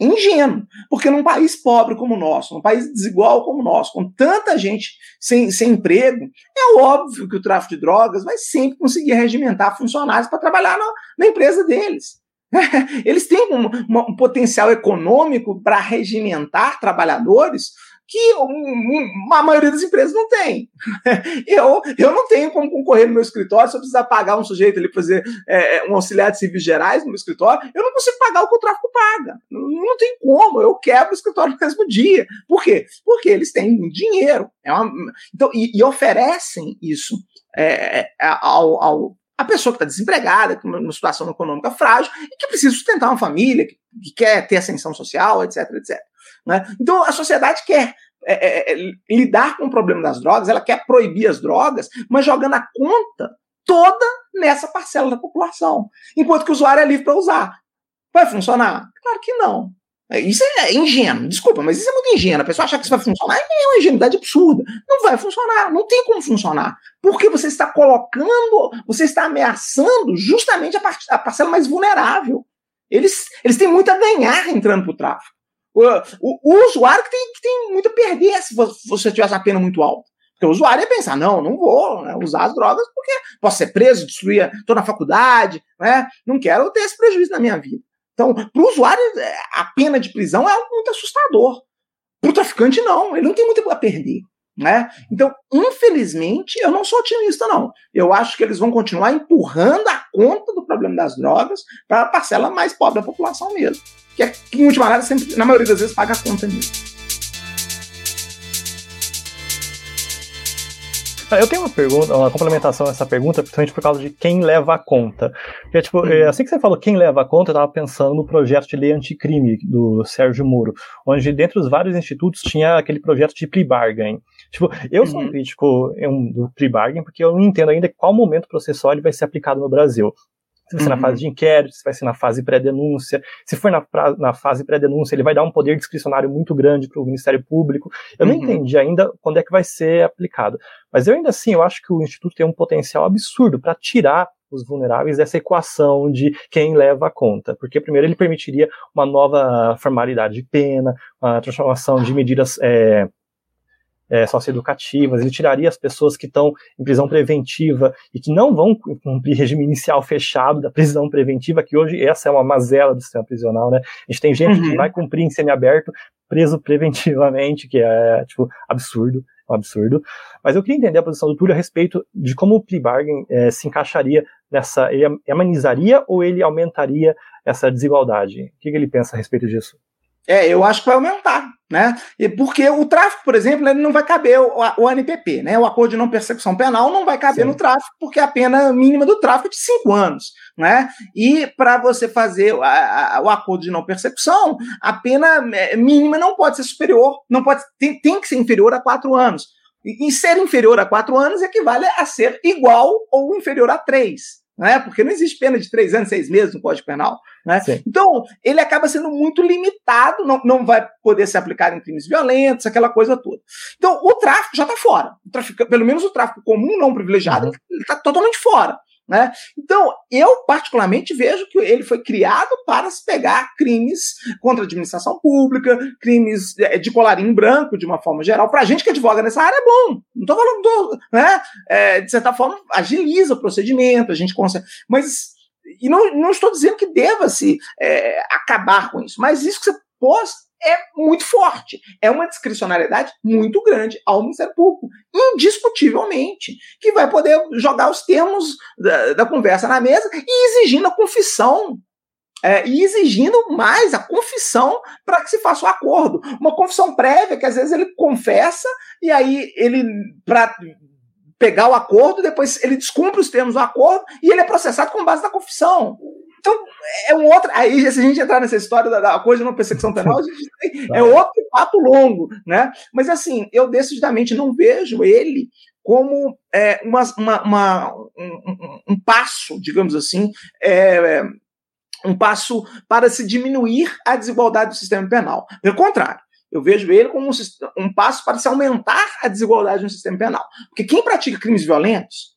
B: Ingênuo. Porque num país pobre como o nosso, num país desigual como o nosso, com tanta gente sem, sem emprego, é óbvio que o tráfico de drogas vai sempre conseguir regimentar funcionários para trabalhar na, na empresa deles. Eles têm um, um potencial econômico para regimentar trabalhadores que a maioria das empresas não tem. Eu, eu não tenho como concorrer no meu escritório se eu precisar pagar um sujeito ali fazer é, é, um auxiliar de serviços gerais no meu escritório, eu não consigo pagar o que o tráfico paga. Não, não tem como, eu quebro o escritório no mesmo dia. Por quê? Porque eles têm dinheiro. É uma, então, e, e oferecem isso é, é ao, ao a pessoa que está desempregada, com uma situação econômica frágil e que precisa sustentar uma família, que, que quer ter ascensão social, etc, etc. Né? Então a sociedade quer é, é, é, lidar com o problema das drogas, ela quer proibir as drogas, mas jogando a conta toda nessa parcela da população, enquanto que o usuário é livre para usar. Vai funcionar? Claro que não. É, isso é ingênuo, desculpa, mas isso é muito ingênuo. A pessoa achar que isso vai funcionar é uma ingenuidade absurda. Não vai funcionar, não tem como funcionar. Porque você está colocando, você está ameaçando justamente a, a parcela mais vulnerável. Eles, eles têm muito a ganhar entrando para o tráfico. O, o, usuário que tem, que tem muito a perder se você tivesse uma pena muito alta. Porque o usuário ia pensar, não, não vou né, usar as drogas porque posso ser preso, destruir toda a faculdade, né? não quero ter esse prejuízo na minha vida. Então, para o usuário, é, a pena de prisão é algo muito assustador. Para o traficante, não, ele não tem muito a perder. Né? Então, infelizmente, eu não sou otimista, não. Eu acho que eles vão continuar empurrando a conta do problema das drogas para a parcela mais pobre da população mesmo que, é, que em última análise, sempre, na maioria das vezes, paga a conta nisso.
A: Eu tenho uma pergunta, uma complementação a essa pergunta, principalmente por causa de quem leva a conta. Porque, tipo, uhum. assim que você falou quem leva a conta, eu estava pensando no projeto de lei anticrime do Sérgio Moro, onde dentre os vários institutos tinha aquele projeto de plea bargain. Tipo, eu sou um uhum. crítico do plea bargain porque eu não entendo ainda qual momento processual ele vai ser aplicado no Brasil se vai ser uhum. na fase de inquérito, se vai ser na fase pré-denúncia. Se for na, na fase pré-denúncia, ele vai dar um poder discricionário muito grande para o Ministério Público. Eu uhum. não entendi ainda quando é que vai ser aplicado. Mas eu ainda assim, eu acho que o Instituto tem um potencial absurdo para tirar os vulneráveis dessa equação de quem leva a conta. Porque, primeiro, ele permitiria uma nova formalidade de pena, uma transformação de medidas é, é, socioeducativas, ele tiraria as pessoas que estão em prisão preventiva e que não vão cumprir regime inicial fechado da prisão preventiva, que hoje essa é uma mazela do sistema prisional, né? A gente tem gente uhum. que vai cumprir em semiaberto preso preventivamente, que é, tipo, absurdo, um absurdo. Mas eu queria entender a posição do Túlio a respeito de como o plea bargain é, se encaixaria nessa, ele amenizaria ou ele aumentaria essa desigualdade? O que, que ele pensa a respeito disso?
B: É, eu acho que vai aumentar, né? E porque o tráfico, por exemplo, ele não vai caber o, o ANPP, né? O acordo de não persecução penal não vai caber Sim. no tráfico, porque a pena mínima do tráfico é de cinco anos, né? E para você fazer a, a, o acordo de não persecução, a pena é, mínima não pode ser superior, não pode tem, tem que ser inferior a quatro anos. E, e ser inferior a quatro anos equivale a ser igual ou inferior a três né? porque não existe pena de três anos, seis meses no Código Penal. Né? Então, ele acaba sendo muito limitado, não, não vai poder ser aplicado em crimes violentos, aquela coisa toda. Então, o tráfico já está fora. O tráfico, pelo menos o tráfico comum, não privilegiado, uhum. ele está totalmente fora. Né? Então, eu particularmente vejo que ele foi criado para se pegar crimes contra a administração pública, crimes é, de colarinho branco, de uma forma geral. Para a gente que advoga nessa área é bom. Não estou falando, do, né? É, de certa forma, agiliza o procedimento, a gente consegue. Mas, e não, não estou dizendo que deva-se é, acabar com isso, mas isso que você pôs é muito forte. É uma discricionariedade muito grande ao Ministério Público, indiscutivelmente, que vai poder jogar os termos da, da conversa na mesa e exigindo a confissão. É, e exigindo mais a confissão para que se faça o um acordo. Uma confissão prévia, que às vezes ele confessa, e aí ele, para pegar o acordo, depois ele descumpre os termos do acordo e ele é processado com base na confissão. Então, é um outro. Aí, se a gente entrar nessa história da, da coisa de não persecução penal, a gente tem, é outro papo longo, né? Mas, assim, eu decididamente não vejo ele como é, uma, uma, uma um, um, passo, digamos assim, é, um passo para se diminuir a desigualdade do sistema penal. Pelo contrário, eu vejo ele como um, um passo para se aumentar a desigualdade no sistema penal. Porque quem pratica crimes violentos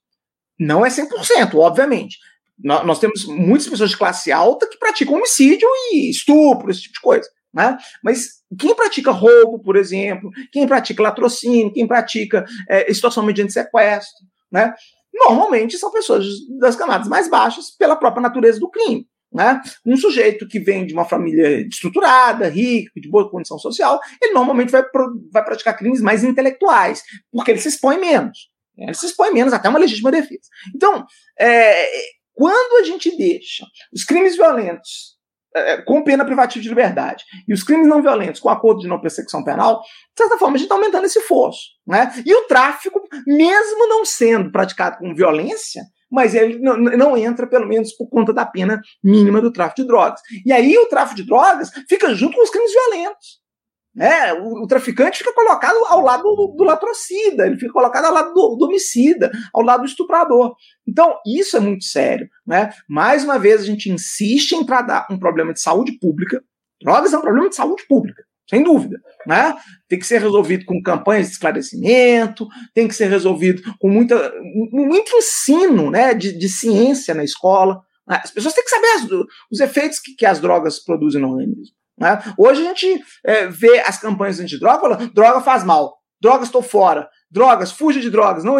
B: não é 100%, obviamente, nós temos muitas pessoas de classe alta que praticam homicídio e estupro, esse tipo de coisa. Né? Mas quem pratica roubo, por exemplo, quem pratica latrocínio, quem pratica é, situação mediante sequestro, né? normalmente são pessoas das camadas mais baixas pela própria natureza do crime. Né? Um sujeito que vem de uma família estruturada, rica, de boa condição social, ele normalmente vai, vai praticar crimes mais intelectuais, porque ele se expõe menos. Ele se expõe menos até uma legítima defesa. Então, é, quando a gente deixa os crimes violentos é, com pena privativa de liberdade e os crimes não violentos com acordo de não persecução penal, de certa forma a gente está aumentando esse fosso. Né? E o tráfico, mesmo não sendo praticado com violência, mas ele não, não, entra, pelo menos, por conta da pena mínima do tráfico de drogas. E aí o tráfico de drogas fica junto com os crimes violentos. Né? O, o, traficante fica colocado ao lado do, do, latrocida, ele fica colocado ao lado do, do, homicida, ao lado do estuprador. Então, isso é muito sério. Né? Mais uma vez, a gente insiste em tratar um problema de saúde pública. Drogas é um problema de saúde pública, sem dúvida. Né? Tem que ser resolvido com campanhas de esclarecimento, tem que ser resolvido com muita, muito ensino né, de, de ciência na escola. Né? As pessoas têm que saber as, os efeitos que, que as drogas produzem no organismo. Né? Hoje a gente é, vê as campanhas antidroga falando: droga faz mal, drogas estou fora, drogas, fuja de drogas. não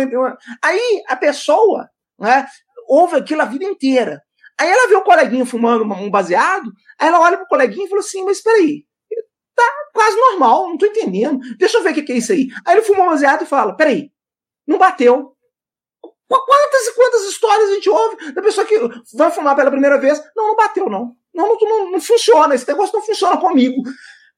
B: Aí a pessoa né, ouve aquilo a vida inteira. Aí ela vê o coleguinha fumando um baseado, aí ela olha pro coleguinha e fala assim: Mas peraí, tá quase normal, não tô entendendo. Deixa eu ver o que, que é isso aí. Aí ele fuma um baseado e fala: Peraí, não bateu. Quantas e quantas histórias a gente ouve da pessoa que vai fumar pela primeira vez? Não, não bateu, não. Não, não, não, funciona, esse negócio não funciona comigo.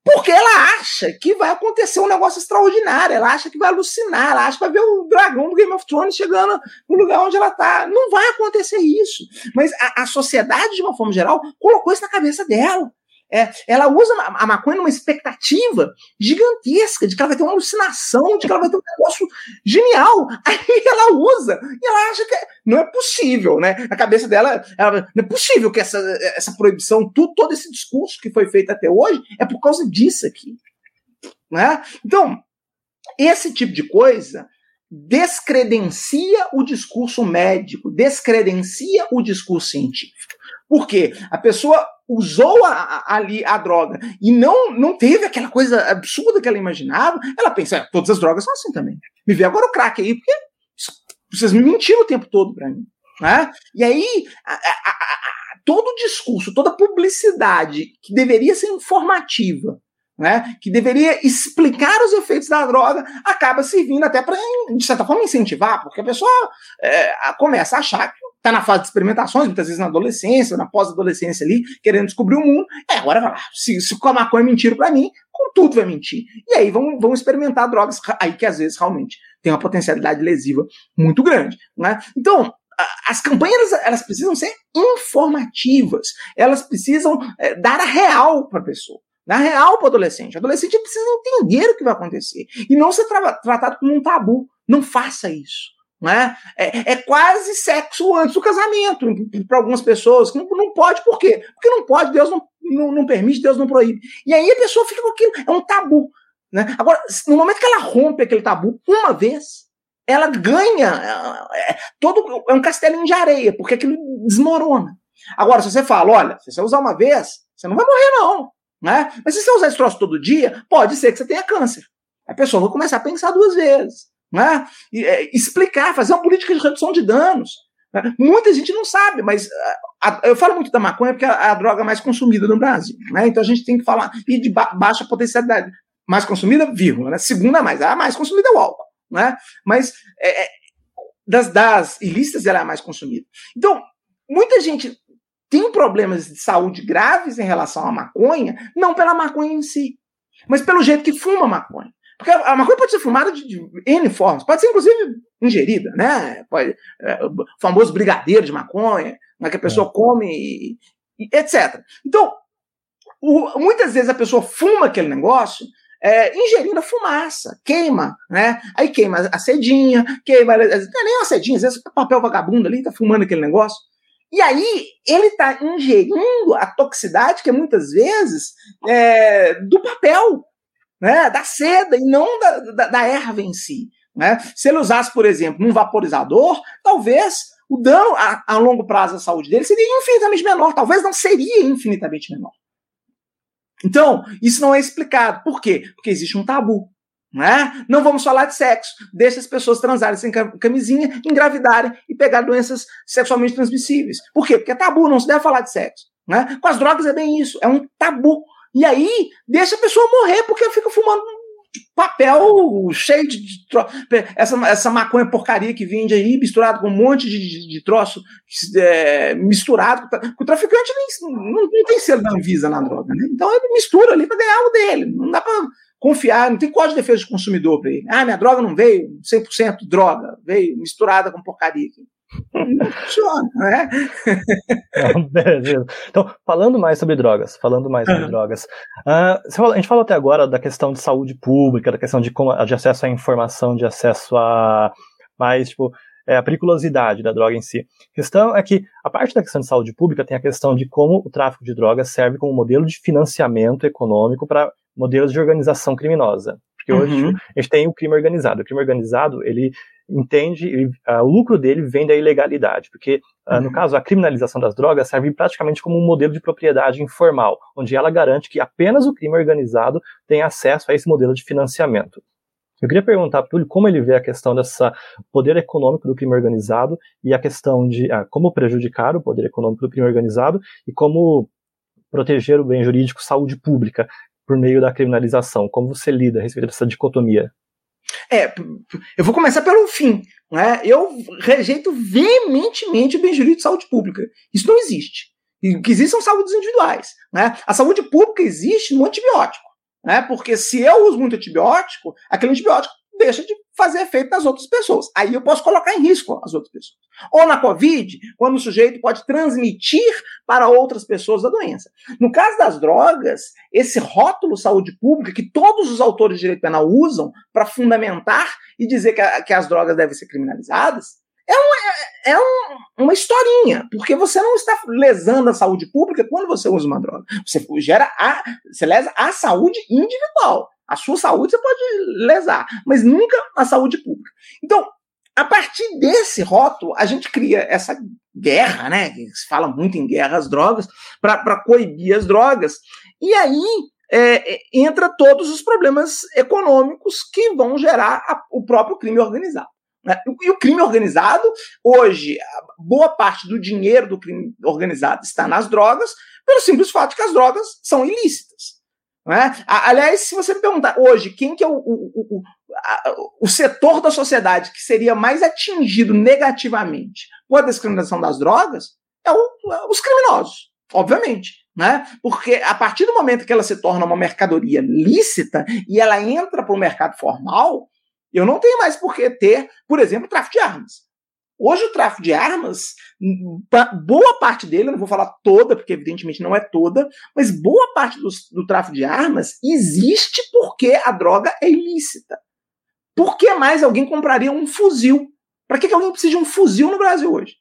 B: Porque ela acha que vai acontecer um negócio extraordinário, ela acha que vai alucinar, ela acha que vai ver o dragão do Game of Thrones chegando no lugar onde ela está. Não vai acontecer isso. Mas a, a sociedade, de uma forma geral, colocou isso na cabeça dela. É, ela usa a maconha numa expectativa gigantesca de que ela vai ter uma alucinação, de que ela vai ter um negócio genial. Aí ela usa e ela acha que não é possível, né? Na cabeça dela, ela, não é possível que essa, essa proibição, tudo, todo esse discurso que foi feito até hoje, é por causa disso aqui. Né? Então, esse tipo de coisa descredencia o discurso médico, descredencia o discurso científico. Por quê? A pessoa usou a, a, ali a droga e não, não teve aquela coisa absurda que ela imaginava, ela pensa, é, todas as drogas são assim também. Me vê agora o crack aí, porque vocês me mentiram o tempo todo para mim. Né? E aí, a, todo o discurso, toda a publicidade que deveria ser informativa, né, que deveria explicar os efeitos da droga, acaba servindo até para, de certa forma, incentivar, porque a pessoa é, começa a achar que está na fase de experimentações, muitas vezes na adolescência, na pós-adolescência ali, querendo descobrir o mundo. É, agora vai lá. Se, se com a maconha é mentira para mim, com tudo vai mentir. E aí vão, vão experimentar drogas aí que às vezes realmente tem uma potencialidade lesiva muito grande. Né? Então, as campanhas elas precisam ser informativas, elas precisam é, dar a real para a pessoa. Dar real para o adolescente. O adolescente precisa entender o que vai acontecer e não ser tra tratado como um tabu. Não faça isso. Né? É, é quase sexo antes do casamento, para algumas pessoas. Não, não pode, por quê? Porque não pode, Deus não, não, não, permite, Deus não proíbe. E aí a pessoa fica com aquilo, é um tabu. Né? Agora, no momento que ela rompe aquele tabu uma vez, ela ganha é, é todo é um castelinho de areia, porque aquilo desmorona. Agora, se você fala, olha, se você usar uma vez, você não vai morrer, não. Né? Mas se você usar esse troço todo dia, pode ser que você tenha câncer. A pessoa vai começar a pensar duas vezes né? E, é, explicar, fazer uma política de redução de danos. Né? Muita gente não sabe, mas a, a, eu falo muito da maconha porque é a, a, droga mais consumida no Brasil. Né? Então a gente tem que falar, e de ba baixa potencialidade. Mais consumida, vírgula. Né? Segunda mais. A mais consumida é o álcool. Né? Mas é, é, das, das ilícitas ela é a mais consumida. Então, muita gente tem problemas de saúde graves em relação à maconha, não pela maconha em si, mas pelo jeito que fuma maconha. Porque a maconha pode ser fumada de, de N formas, pode ser inclusive ingerida, né? Pode, é, o famoso brigadeiro de maconha, né, que a pessoa é. come, e, e, etc. Então, o, muitas vezes a pessoa fuma aquele negócio é, ingerindo a fumaça, queima, né? Aí queima a cedinha, queima. Não é nem uma cedinha, às vezes papel vagabundo ali, tá fumando aquele negócio. E aí ele está ingerindo a toxicidade que é muitas vezes é, do papel, né, da seda e não da, da, da erva em si. Né? Se ele usasse, por exemplo, um vaporizador, talvez o dano a, a, longo prazo à saúde dele seria infinitamente menor, talvez não seria infinitamente menor. Então, isso não é explicado. Por quê? Porque existe um tabu. Né? Não vamos falar de sexo. Deixa as pessoas transarem sem camisinha, engravidarem e pegar doenças sexualmente transmissíveis. Por quê? Porque é tabu, não se deve falar de sexo. Né? Com as drogas é bem isso, é um tabu. E aí, deixa a pessoa morrer, porque fica fumando papel cheio de, de essa, essa maconha porcaria que vende aí, misturado com um monte de, de, de troço é, misturado. O traficante nem, não, não tem selo da Anvisa na droga, né? Então ele mistura ali para ganhar o dele. Não dá para confiar, não tem código de defesa de consumidor para ele. Ah, minha droga não veio 100% droga, veio misturada com porcaria. Não funciona, né?
A: beleza. Então, falando mais sobre drogas, falando mais sobre uhum. drogas. Uh, a gente falou até agora da questão de saúde pública, da questão de, como, de acesso à informação, de acesso a mais, tipo, é, a periculosidade da droga em si. A questão é que a parte da questão de saúde pública tem a questão de como o tráfico de drogas serve como modelo de financiamento econômico para modelos de organização criminosa. Porque hoje uhum. a gente tem o crime organizado. O crime organizado, ele entende, ele, uh, o lucro dele vem da ilegalidade, porque, uh, uhum. no caso, a criminalização das drogas serve praticamente como um modelo de propriedade informal, onde ela garante que apenas o crime organizado tem acesso a esse modelo de financiamento. Eu queria perguntar para o Túlio como ele vê a questão dessa poder econômico do crime organizado e a questão de ah, como prejudicar o poder econômico do crime organizado e como proteger o bem jurídico saúde pública por meio da criminalização. Como você lida a respeito dessa dicotomia?
B: É, eu vou começar pelo fim. Né? Eu rejeito veementemente o bem jurídico de saúde pública. Isso não existe. O que existe são saúdes individuais. Né? A saúde pública existe no antibiótico. Né? Porque se eu uso muito antibiótico, aquele antibiótico deixa de fazer efeito nas outras pessoas. Aí eu posso colocar em risco as outras pessoas. Ou na Covid, quando o sujeito pode transmitir para outras pessoas a doença. No caso das drogas, esse rótulo saúde pública, que todos os autores de direito penal usam para fundamentar e dizer que, a, que, as drogas devem ser criminalizadas, é, uma, é, é um, uma historinha, porque você não está lesando a saúde pública quando você usa uma droga. Você gera a, você lesa a saúde individual. A sua saúde você pode lesar, mas nunca a saúde pública. Então, a partir desse rótulo, a gente cria essa guerra, né? Se fala muito em guerra às drogas, para coibir as drogas. E aí é, é, entra todos os problemas econômicos que vão gerar a, o próprio crime organizado. Né? E o crime organizado, hoje, boa parte do dinheiro do crime organizado está nas drogas, pelo simples fato que as drogas são ilícitas. Né? Aliás, se você me perguntar hoje quem que é o, o, o, o setor da sociedade que seria mais atingido negativamente com a descriminalização das drogas, é, é os criminosos, obviamente. Né? Porque a partir do momento que ela se torna uma mercadoria lícita e ela entra para o mercado formal, eu não tenho mais por que ter, por exemplo, tráfico de armas. Hoje o tráfico de armas, boa parte dele, eu não vou falar toda, porque evidentemente não é toda, mas boa parte do, do tráfico de armas existe porque a droga é ilícita. Por que mais alguém compraria um fuzil? Para que, que alguém precisa de um fuzil no Brasil hoje?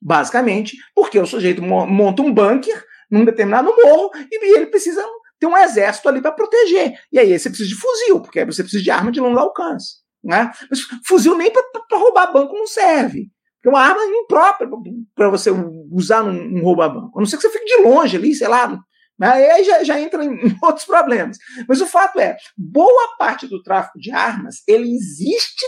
B: Basicamente, porque o sujeito monta um bunker num determinado morro e ele precisa ter um exército ali para proteger. E aí você precisa de fuzil, porque aí você precisa de arma de longo alcance. Né? Mas fuzil nem para roubar banco não serve. É uma arma imprópria para você usar num, num roubar banco. A não ser que você fique de longe ali, sei lá. Né? Aí já, já entra em, em outros problemas. Mas o fato é, boa parte do tráfico de armas ele existe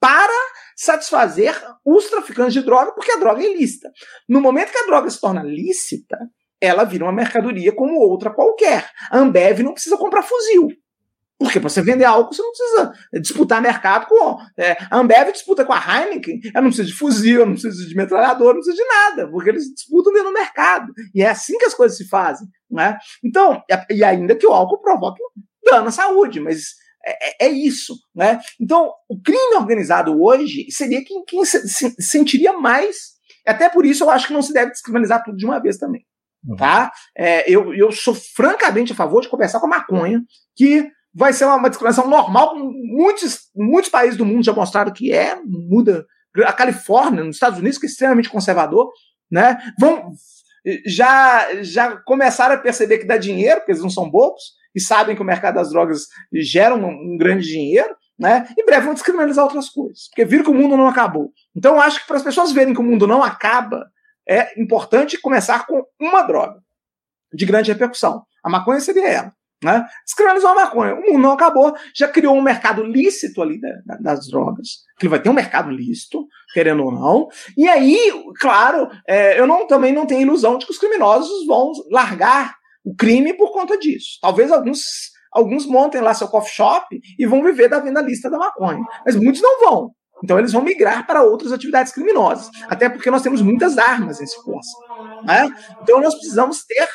B: para satisfazer os traficantes de droga, porque a droga é ilícita. No momento que a droga se torna lícita, ela vira uma mercadoria como outra qualquer. A Ambev não precisa comprar fuzil. Porque para você vender álcool, você não precisa disputar mercado com. É, a Ambev disputa com a Heineken, ela não precisa de fuzil, não precisa de metralhador, não precisa de nada, porque eles disputam dentro do mercado. E é assim que as coisas se fazem. Né? Então, e ainda que o álcool provoque dano à saúde, mas é, é, é isso. Né? Então, o crime organizado hoje seria quem, quem se, se, sentiria mais. Até por isso eu acho que não se deve descriminalizar tudo de uma vez também. Uhum. Tá? É, eu, eu sou francamente a favor de começar com a maconha, que vai ser uma, uma discriminação normal, muitos, muitos países do mundo já mostraram que é, muda. A Califórnia, nos Estados Unidos, que é extremamente conservador, né? Vão, já, já começaram a perceber que dá dinheiro, porque eles não são bobos, e sabem que o mercado das drogas gera um, um grande dinheiro, né? Em breve vão descriminalizar outras coisas, porque viram que o mundo não acabou. Então, acho que para as pessoas verem que o mundo não acaba, é importante começar com uma droga de grande repercussão. A maconha seria ela. Né? Descriminalizou a maconha. O mundo não acabou, já criou um mercado lícito ali da, das drogas. Que vai ter um mercado lícito, querendo ou não. E aí, claro, é, eu não, também não tenho ilusão de que os criminosos vão largar o crime por conta disso. Talvez alguns, alguns montem lá seu coffee shop e vão viver da venda lista da maconha. Mas muitos não vão. Então eles vão migrar para outras atividades criminosas. Até porque nós temos muitas armas em força. Né? Então nós precisamos ter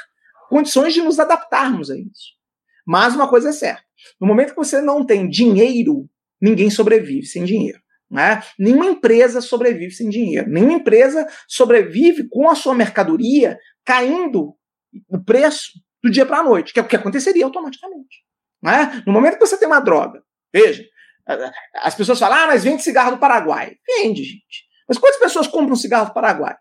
B: condições de nos adaptarmos a isso. Mas uma coisa é certa: no momento que você não tem dinheiro, ninguém sobrevive sem dinheiro. Né? Nenhuma empresa sobrevive sem dinheiro. Nenhuma empresa sobrevive com a sua mercadoria caindo o preço do dia para a noite, que é o que aconteceria automaticamente. Né? No momento que você tem uma droga, veja, as pessoas falam, ah, mas vende cigarro do Paraguai. Vende, gente. Mas quantas pessoas compram cigarro do Paraguai?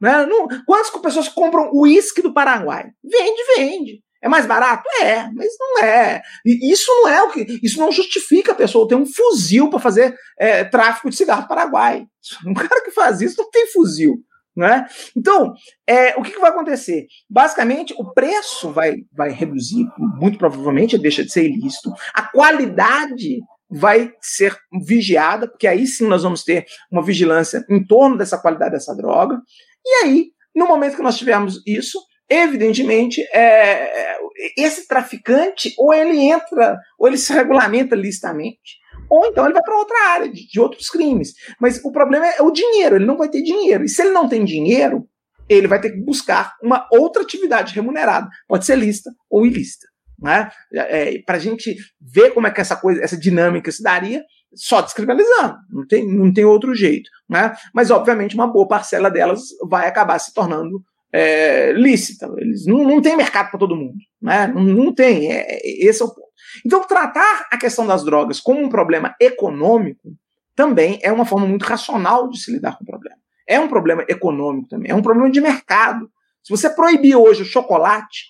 B: Né? Não, quantas pessoas compram uísque do Paraguai? Vende, vende. É mais barato? É, mas não é. E isso não é o que. Isso não justifica a pessoa ter um fuzil para fazer é, tráfico de cigarro paraguai. Um cara que faz isso não tem fuzil. Né? Então, é, o que, que, vai acontecer? Basicamente, o preço vai, vai reduzir, muito provavelmente deixa de ser ilícito, a qualidade vai ser vigiada, porque aí sim nós vamos ter uma vigilância em torno dessa qualidade dessa droga, e aí, no momento que nós tivermos isso, evidentemente, é, esse traficante, ou ele entra, ou ele se regulamenta licitamente, ou então ele vai para outra área de, de, outros crimes. Mas o problema é o dinheiro, ele não vai ter dinheiro. E se ele não tem dinheiro, ele vai ter que buscar uma outra atividade remunerada. Pode ser lista ou ilícita. Né? É, Para a gente ver como é que essa coisa, essa dinâmica se daria, só descriminalizando, não tem, não tem outro jeito. Né? Mas, obviamente, uma boa parcela delas vai acabar se tornando é, lícita. Eles não, não tem mercado para todo mundo. Né? Não, não tem. É, esse é o ponto. Então, tratar a questão das drogas como um problema econômico também é uma forma muito racional de se lidar com o problema. É um problema econômico também, é um problema de mercado. Se você proibir hoje o chocolate,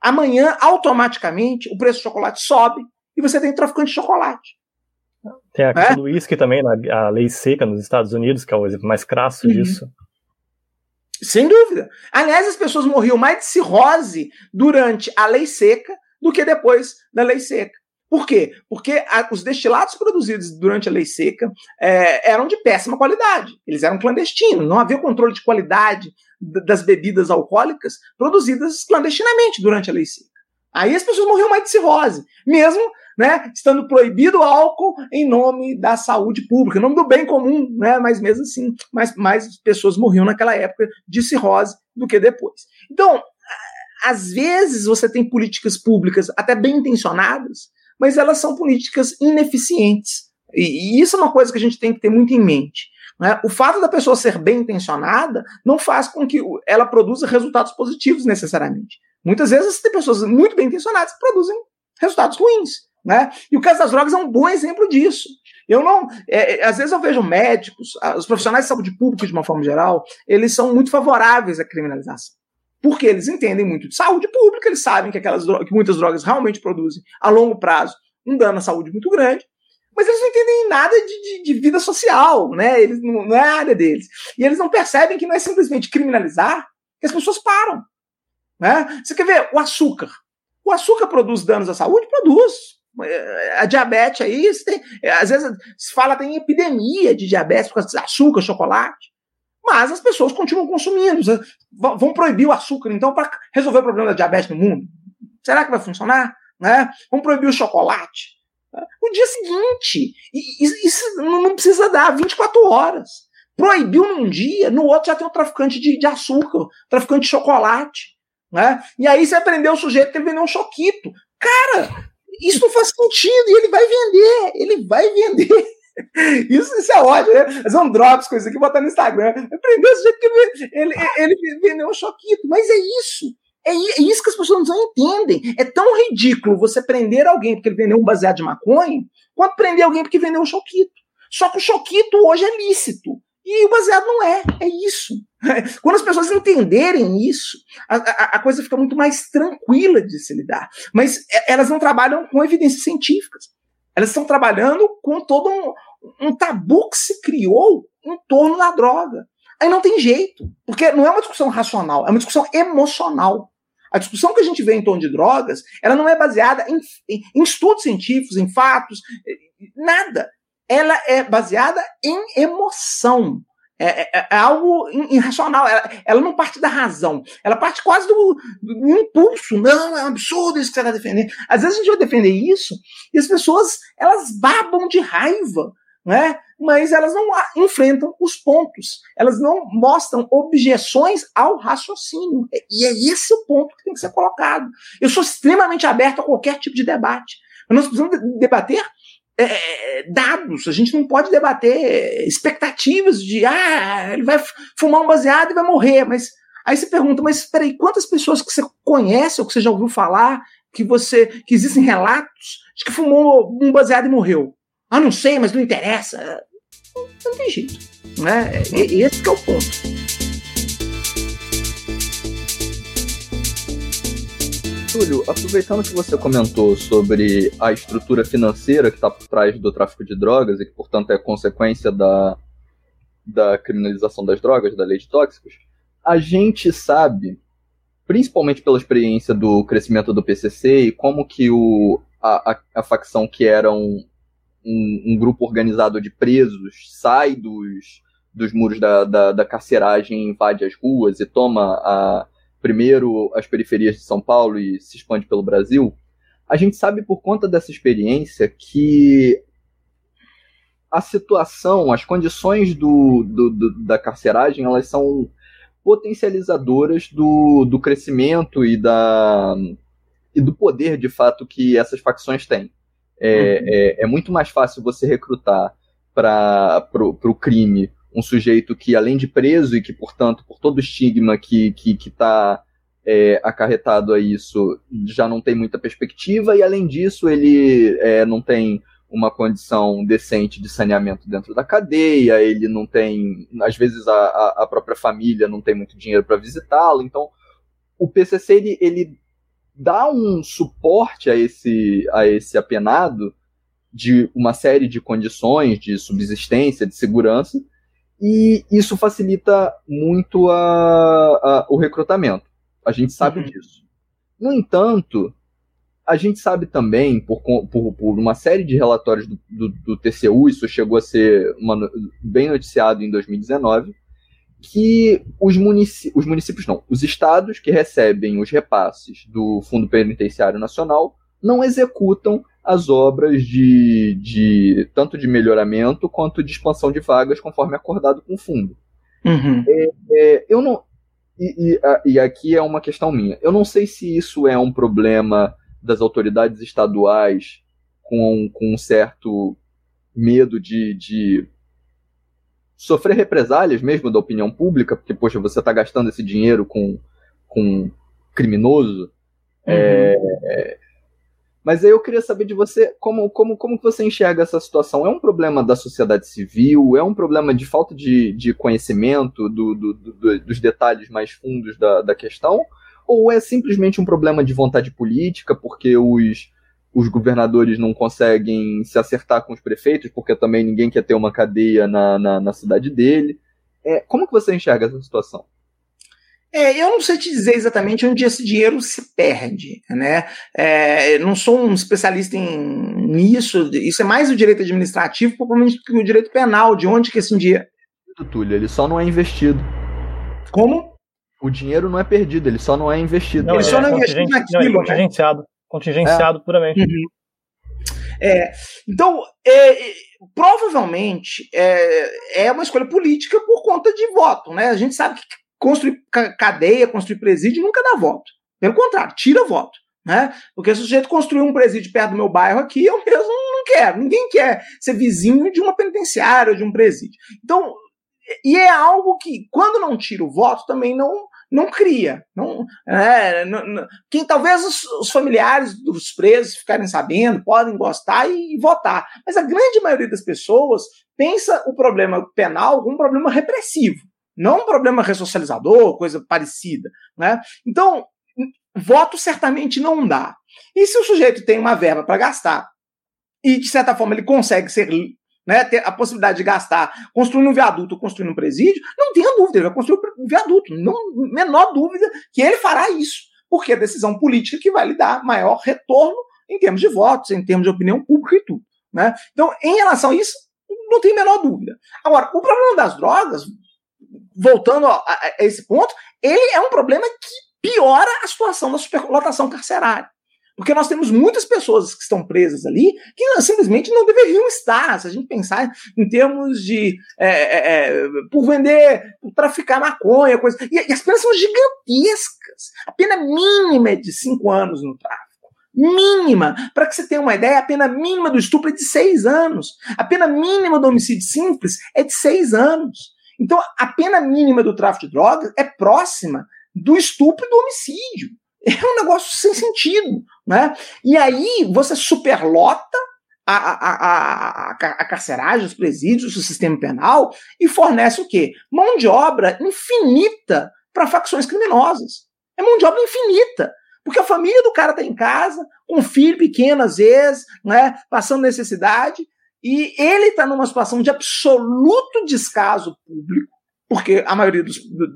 B: amanhã, automaticamente, o preço do chocolate sobe e você tem traficante de chocolate.
A: Tem a questão é? do uísque também, a lei seca nos Estados Unidos, que é o exemplo mais crasso uhum. disso.
B: Sem dúvida. Aliás, as pessoas morriam mais de cirrose durante a lei seca do que depois da lei seca. Por quê? Porque a, os destilados produzidos durante a lei seca é, eram de péssima qualidade. Eles eram clandestinos, não havia controle de qualidade das bebidas alcoólicas produzidas clandestinamente durante a lei seca. Aí as pessoas morriam mais de cirrose, mesmo né, estando proibido o álcool em nome da saúde pública, em nome do bem comum, né, mas mesmo assim, mais, mais pessoas morriam naquela época de cirrose do que depois. Então, às vezes você tem políticas públicas até bem intencionadas, mas elas são políticas ineficientes. E, e isso é uma coisa que a gente tem que ter muito em mente. Né? O fato da pessoa ser bem intencionada não faz com que ela produza resultados positivos necessariamente. Muitas vezes tem pessoas muito bem intencionadas que produzem resultados ruins. Né? E o caso das drogas é um bom exemplo disso. Eu não. É, é às vezes eu vejo médicos, os profissionais de saúde pública, de uma forma geral, eles são muito favoráveis à criminalização porque eles entendem muito de saúde pública, eles sabem que, aquelas que muitas drogas realmente produzem a longo prazo um dano à saúde muito grande, mas eles não entendem nada de, de, de vida social, né? Eles não, não, é a área deles. E eles não percebem que não é simplesmente criminalizar que as pessoas param. Né? Você quer ver o açúcar? O açúcar produz danos à saúde? Produz. A diabetes aí, tem, às vezes se fala tem epidemia de diabetes por causa de açúcar, chocolate. Mas as pessoas continuam consumindo. Vão proibir o açúcar, então, para resolver o problema da diabetes no mundo? Será que vai funcionar? Né? Vamos proibir o chocolate? No dia seguinte, isso não precisa dar 24 horas. Proibiu num dia, no outro já tem um traficante de, de açúcar, traficante de chocolate. Né? E aí você aprendeu o sujeito que ele vendeu um choquito. Cara, isso não faz sentido e ele vai vender, ele vai vender. Isso, isso é ótimo, né? Fazer um drops com isso aqui, botar no Instagram. Aprendeu esse jeito que ele, ele, ele vendeu um choquito. Mas é isso. É, é isso que as pessoas não entendem. É tão ridículo você prender alguém porque ele vendeu um baseado de maconha, quanto prender alguém porque vendeu um choquito. Só que o choquito hoje é lícito. E o baseado não é. É isso. Quando as pessoas entenderem isso, a, a, a, coisa fica muito mais tranquila de se lidar. Mas elas não trabalham com evidências científicas. Elas estão trabalhando com todo um, um tabu que se criou em torno da droga. Aí não tem jeito, porque não é uma discussão racional, é uma discussão emocional. A discussão que a gente vê em torno de drogas, ela não é baseada em, em, em estudos científicos, em fatos, nada. Ela é baseada em emoção. É, é, é, é, algo irracional. Ela, ela, não parte da razão. Ela parte quase do, do, impulso. Não, é um absurdo isso que você está defendendo. Às vezes a gente vai defender isso e as pessoas elas babam de raiva, né? mas elas não enfrentam os pontos. Elas não mostram objeções ao raciocínio. E é esse o ponto que tem que ser colocado. Eu sou extremamente aberto a qualquer tipo de debate. Nós precisamos debater é, dados, a gente não pode debater expectativas de ah, ele vai fumar um baseado e vai morrer, mas aí você pergunta, mas espera aí, quantas pessoas que você conhece ou que você já ouviu falar que você que existem relatos de que fumou um baseado e morreu? Ah, não sei, mas não interessa. Não, não tem jeito, né? Esse é o ponto.
C: Túlio, aproveitando que você comentou sobre a estrutura financeira que está por trás do tráfico de drogas e que, portanto, é consequência da, da criminalização das drogas, da lei de tóxicos, a gente sabe, principalmente pela experiência do crescimento do PCC e como que o, a, a, a facção que era um, um, um, grupo organizado de presos sai dos, dos muros da, da, da carceragem, invade as ruas e toma a primeiro as periferias de São Paulo e se expande pelo Brasil, a gente sabe por conta dessa experiência que a situação, as condições do, do, do, da carceragem, elas são potencializadoras do, do crescimento e da, e do poder de fato que essas facções têm. É, uhum. é, é muito mais fácil você recrutar para o crime um sujeito que, além de preso e que, portanto, por todo o estigma que está que, que tá, é, acarretado a isso, já não tem muita perspectiva, e além disso, ele é, não tem uma condição decente de saneamento dentro da cadeia, ele não tem, às vezes a, a própria família não tem muito dinheiro para visitá-lo, então o PCC ele, ele dá um suporte a esse, a esse apenado de uma série de condições de subsistência, de segurança, e isso facilita muito a, a o recrutamento. A gente sabe uhum. disso. No entanto, a gente sabe também, por, por, por uma série de relatórios do, do, do, TCU, isso chegou a ser uma, bem noticiado em 2019, que os, munici os municípios, não, os estados que recebem os repasses do Fundo Penitenciário Nacional não executam as obras de, de tanto de melhoramento quanto de expansão de vagas conforme acordado com o fundo. Uhum. É, é, eu não e, e, e, aqui é uma questão minha. Eu não sei se isso é um problema das autoridades estaduais com, com um certo medo de, de sofrer represálias mesmo da opinião pública, porque, poxa, você está gastando esse dinheiro com, com criminoso. Uhum. É, mas aí eu queria saber de você como, como, como você enxerga essa situação. É um problema da sociedade civil? É um problema de falta de, de conhecimento do, do, do, dos detalhes mais fundos da, da questão? Ou é simplesmente um problema de vontade política, porque os, os governadores não conseguem se acertar com os prefeitos, porque também ninguém quer ter uma cadeia na, na, na cidade dele? É, como que você enxerga essa situação?
B: É, eu não sei te dizer exatamente onde esse dinheiro se perde, né? É, não sou um especialista em, nisso, isso é mais o direito administrativo, provavelmente que o direito penal, de onde que esse dinheiro...
C: Túlio, ele só não é investido.
B: Como?
C: O dinheiro não é perdido, ele só não é investido.
A: Não,
C: ele
A: só não é investido naquilo, não, é contingenciado, né? contingenciado é. puramente. Uhum.
B: É, então, é, provavelmente é, é uma escolha política por conta de voto, né? A gente sabe que construir cadeia, construir presídio nunca dá voto. Pelo contrário, tira voto. Né? Porque se o sujeito construiu um presídio perto do meu bairro aqui, eu mesmo não quero. Ninguém quer ser vizinho de uma penitenciária ou de um presídio. Então, e é algo que, quando não tira o voto, também não, não cria. Não, é, não, não, quem talvez os, os, familiares dos presos ficarem sabendo, podem gostar e, e, votar. Mas a grande maioria das pessoas pensa o problema penal como um problema repressivo não um problema ressocializador, coisa parecida. Né? Então, voto certamente não dá. E se o sujeito tem uma verba para gastar e, de certa forma, ele consegue ser né, ter a possibilidade de gastar construindo um viaduto ou construindo um presídio, não tenha dúvida, ele vai construir um viaduto. Não menor dúvida que ele fará isso, porque é a decisão política que vai lhe dar maior retorno em termos de votos, em termos de opinião pública e tudo. Né? Então, em relação a isso, não tem a menor dúvida. Agora, o problema das drogas, voltando a, a, esse ponto, ele é um problema que piora a situação da superlotação carcerária. Porque nós temos muitas pessoas que estão presas ali que simplesmente não deveriam estar. Se a gente pensar em termos de. É, é, é por vender, por traficar maconha, coisa. E, e, as penas são gigantescas. A pena mínima é de cinco anos no tráfico. Mínima. Para que você tenha uma ideia, a pena mínima do estupro é de seis anos. A pena mínima do homicídio simples é de seis anos. Então, a pena mínima do tráfico de drogas é próxima do estupro e do homicídio. É um negócio sem sentido. Né? E aí você superlota a, a, a, a, carceragem, os presídios, o sistema penal e fornece o quê? Mão de obra infinita para facções criminosas. É mão de obra infinita. Porque a família do cara está em casa, com um filho pequeno às vezes, né, passando necessidade, e ele está numa situação de absoluto descaso público, porque a maioria do,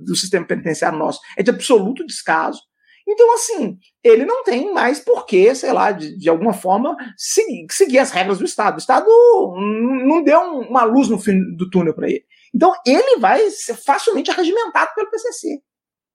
B: do, sistema penitenciário nosso é de absoluto descaso. Então, assim, ele não tem mais por que, sei lá, de, de alguma forma, seguir, seguir, as regras do Estado. O Estado não deu uma luz no fim do túnel para ele. Então, ele vai ser facilmente arregimentado pelo PCC.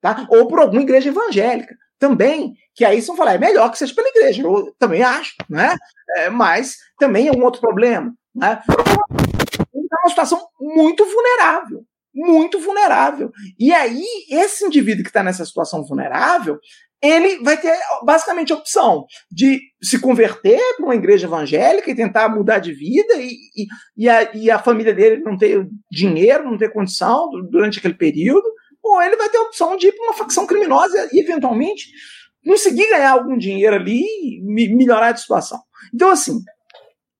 B: Tá? Ou por alguma igreja evangélica também, que aí são falar, é melhor que seja pela igreja, eu também acho, né? É, mas também é um outro problema. Né? É uma situação muito vulnerável. Muito vulnerável. E aí, esse indivíduo que está nessa situação vulnerável, ele vai ter basicamente a opção de se converter para uma igreja evangélica e tentar mudar de vida, e, e, e, a, e a família dele não ter dinheiro, não ter condição durante aquele período, ou ele vai ter a opção de ir para uma facção criminosa e, eventualmente, conseguir ganhar algum dinheiro ali e melhorar a situação. Então, assim,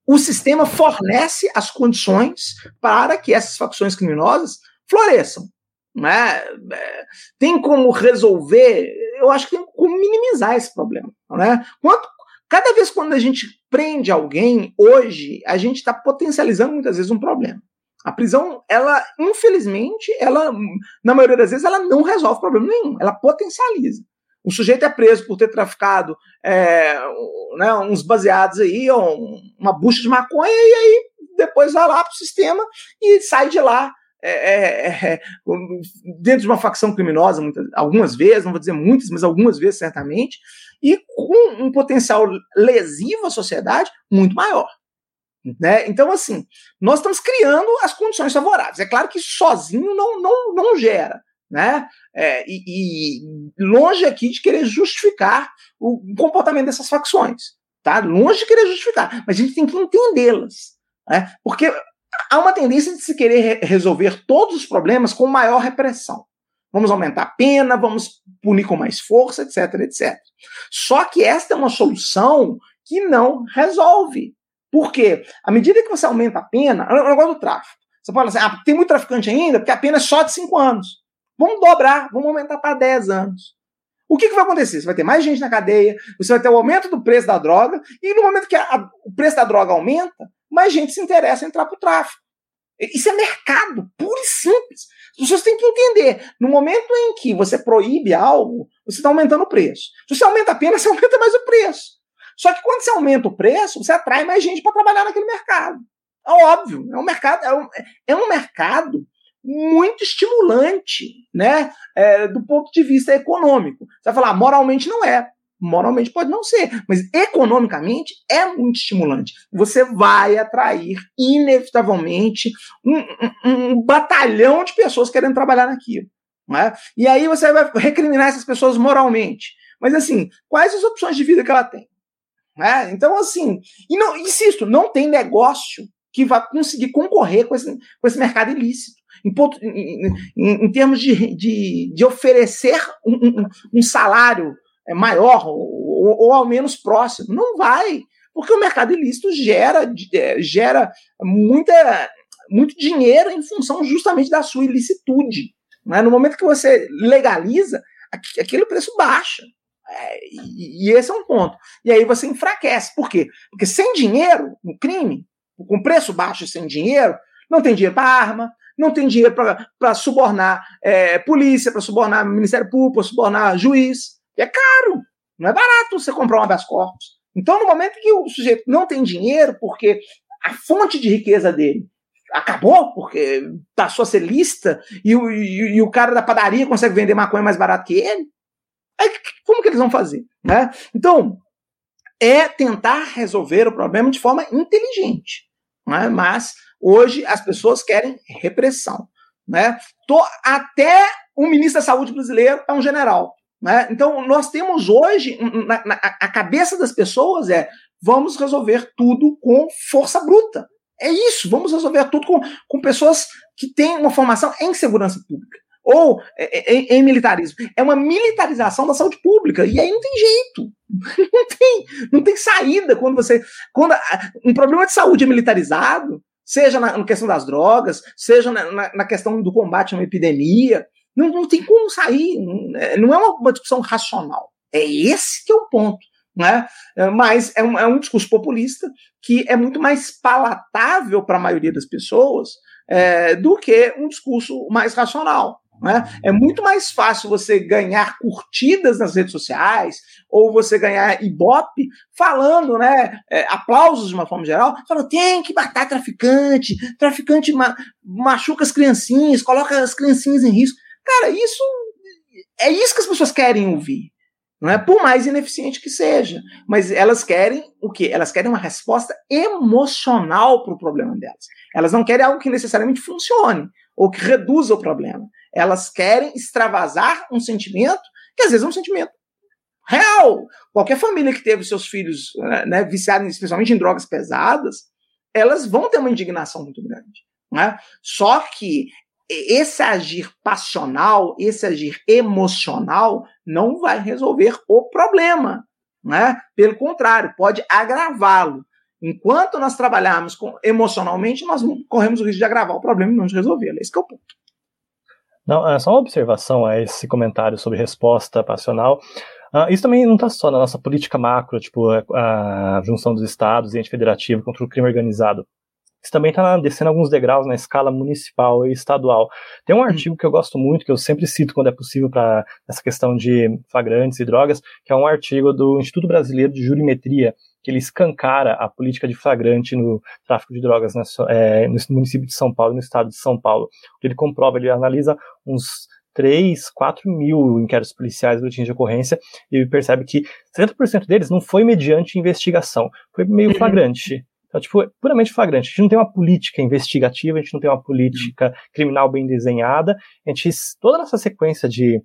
B: o sistema fornece as condições para que essas facções criminosas floresçam. Né? É, tem como resolver, eu acho que tem como minimizar esse problema. Né? Quanto, cada vez quando a gente prende alguém, hoje, a gente está potencializando muitas vezes um problema. A prisão, ela, infelizmente, ela, na maioria das vezes, ela não resolve problema nenhum, ela potencializa. O sujeito é preso por ter traficado é, né, uns baseados aí, ou uma bucha de maconha, e aí depois vai lá para o sistema e sai de lá é, é, é, dentro de uma facção criminosa, muitas, algumas vezes, não vou dizer muitas, mas algumas vezes certamente, e com um potencial lesivo à sociedade muito maior. Né? Então, assim, nós estamos criando as condições favoráveis. É claro que sozinho não, não, não gera. Né? É, e, e, longe aqui de querer justificar o comportamento dessas facções. Tá? Longe de querer justificar. Mas a gente tem que entendê-las. Né? Porque há uma tendência de se querer resolver todos os problemas com maior repressão. Vamos aumentar a pena, vamos punir com mais força, etc, etc. Só que esta é uma solução que não resolve. Por quê? À medida que você aumenta a pena, é o negócio do tráfico. Você falar assim, ah, tem muito traficante ainda, porque a pena é só de 5 anos. Vamos dobrar, vamos aumentar para 10 anos. O que, que, vai acontecer? Você vai ter mais gente na cadeia, você vai ter o aumento do preço da droga, e no momento que a, a, o preço da droga aumenta, mais gente se interessa em entrar para o tráfico. Isso é mercado, puro e simples. Pessoas têm que entender. No momento em que você proíbe algo, você está aumentando o preço. Se você aumenta a pena, você aumenta mais o preço. Só que quando você aumenta o preço, você atrai mais gente para trabalhar naquele mercado. É óbvio, é um mercado, é um, é um mercado muito estimulante, né? É, do ponto de vista econômico. Você vai falar, moralmente não é. Moralmente pode não ser, mas economicamente é muito estimulante. Você vai atrair, inevitavelmente, um, um, um batalhão de pessoas querendo trabalhar naquilo. Né? E aí você vai recriminar essas pessoas moralmente. Mas assim, quais as opções de vida que ela tem? Né? Então, assim, não, insisto, não tem negócio que vá conseguir concorrer com esse, com esse mercado ilícito. Em, ponto, em, em, em termos de, de, de oferecer um, um, um salário é maior ou, ou ao menos próximo. Não vai, porque o mercado ilícito gera, é, gera muita, muito dinheiro em função justamente da sua ilicitude. Né? No momento que você legaliza, aquele preço baixa. É, e, esse é um ponto. E aí você enfraquece. Por quê? Porque sem dinheiro no crime, com preço baixo e sem dinheiro, não tem dinheiro para arma, não tem dinheiro para subornar é, polícia, para subornar Ministério Público, para subornar juiz. É caro, não é barato você comprar um habeas corpus. Então, no momento que o sujeito não tem dinheiro, porque a fonte de riqueza dele acabou, porque passou a ser lista, e o, e, e o cara da padaria consegue vender maconha mais barato que ele, aí como que eles vão fazer? Né? Então, é tentar resolver o problema de forma inteligente. Né? Mas hoje as pessoas querem repressão. Né? Tô, até o ministro da Saúde brasileiro é um general. Né? Então, nós temos hoje, na, na, a cabeça das pessoas é vamos resolver tudo com força bruta. É isso, vamos resolver tudo com, com pessoas que têm uma formação em segurança pública ou em, em, militarismo. É uma militarização da saúde pública. E aí não tem jeito. Não tem, não tem saída quando você. Quando um problema de saúde é militarizado, seja na, na questão das drogas, seja na, na, na, questão do combate a uma epidemia, não, não tem como sair, não é uma, uma discussão racional. É esse que é o ponto. Né? É, mas é um, é um discurso populista que é muito mais palatável para a maioria das pessoas é, do que um discurso mais racional. Né? É muito mais fácil você ganhar curtidas nas redes sociais ou você ganhar ibope falando, né, é, aplausos de uma forma geral, falando tem que matar traficante, traficante ma machuca as criancinhas, coloca as criancinhas em risco. Cara, isso é isso que as pessoas querem ouvir. Não é por mais ineficiente que seja, mas elas querem o quê? Elas querem uma resposta emocional para o problema delas. Elas não querem algo que necessariamente funcione ou que reduza o problema. Elas querem extravasar um sentimento que às vezes é um sentimento Real! Qualquer família que teve seus filhos né, viciados, especialmente em drogas pesadas, elas vão ter uma indignação muito grande. Né? Só que esse agir passional, esse agir emocional, não vai resolver o problema. Né? Pelo contrário, pode agravá-lo. Enquanto nós trabalharmos com, emocionalmente, nós corremos o risco de agravar o problema e não de resolvê-lo. Esse é o ponto.
A: Não, é só uma observação a esse comentário sobre resposta passional. Uh, isso também não está só na nossa política macro, tipo a, a junção dos estados e ente federativo contra o crime organizado. Isso também está descendo alguns degraus na escala municipal e estadual. Tem um uhum. artigo que eu gosto muito, que eu sempre cito quando é possível para essa questão de flagrantes e drogas, que é um artigo do Instituto Brasileiro de Jurimetria, que ele escancara a política de flagrante no tráfico de drogas é, no município de São Paulo e no estado de São Paulo. Ele comprova, ele analisa uns 3, 4 mil inquéritos policiais, boletins de ocorrência, e percebe que 70% deles não foi mediante investigação, foi meio uhum. flagrante. Então, tipo, puramente flagrante. A gente não tem uma política investigativa, a gente não tem uma política criminal bem desenhada. A gente, toda essa sequência de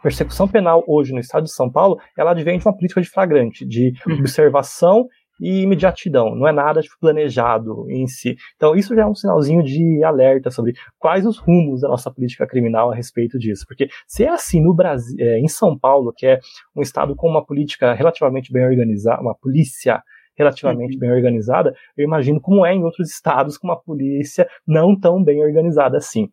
A: persecução penal hoje no estado de São Paulo, ela advém de uma política de flagrante, de uhum. observação e imediatidão, não é nada tipo, planejado em si. Então, isso já é um sinalzinho de alerta sobre quais os rumos da nossa política criminal a respeito disso. Porque se é assim no Brasil, é, em São Paulo, que é um estado com uma política relativamente bem organizada, uma polícia relativamente uhum. bem organizada, eu imagino como é em outros estados com uma polícia não tão bem organizada assim.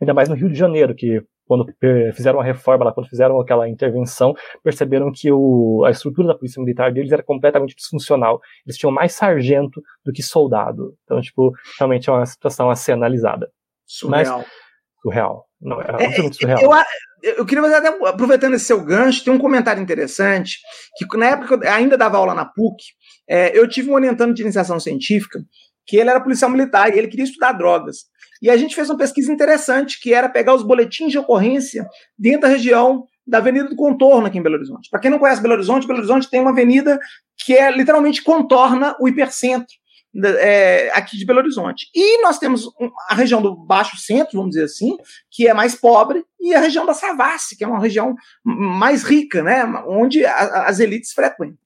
A: Ainda mais no Rio de Janeiro, que quando fizeram a reforma, lá, quando fizeram aquela intervenção, perceberam que o, a estrutura da polícia militar deles era completamente disfuncional. Eles tinham mais sargento do que soldado. Então, tipo, realmente é uma situação a ser analisada.
B: Surreal. Mas,
A: surreal. Não, é,
B: é absolutamente surreal. Eu, eu queria fazer, até aproveitando esse seu gancho, tem um comentário interessante, que na época eu ainda dava aula na PUC, é, eu tive um orientando de iniciação científica, que ele era policial militar e ele queria estudar drogas. E a gente fez uma pesquisa interessante, que era pegar os boletins de ocorrência dentro da região da Avenida do Contorno aqui em Belo Horizonte. Para quem não conhece Belo Horizonte, Belo Horizonte tem uma avenida que é literalmente contorna o hipercentro é, aqui de Belo Horizonte. E nós temos a região do Baixo Centro, vamos dizer assim, que é mais pobre, e a região da Savassi, que é uma região mais rica, né, onde a, as elites frequentam.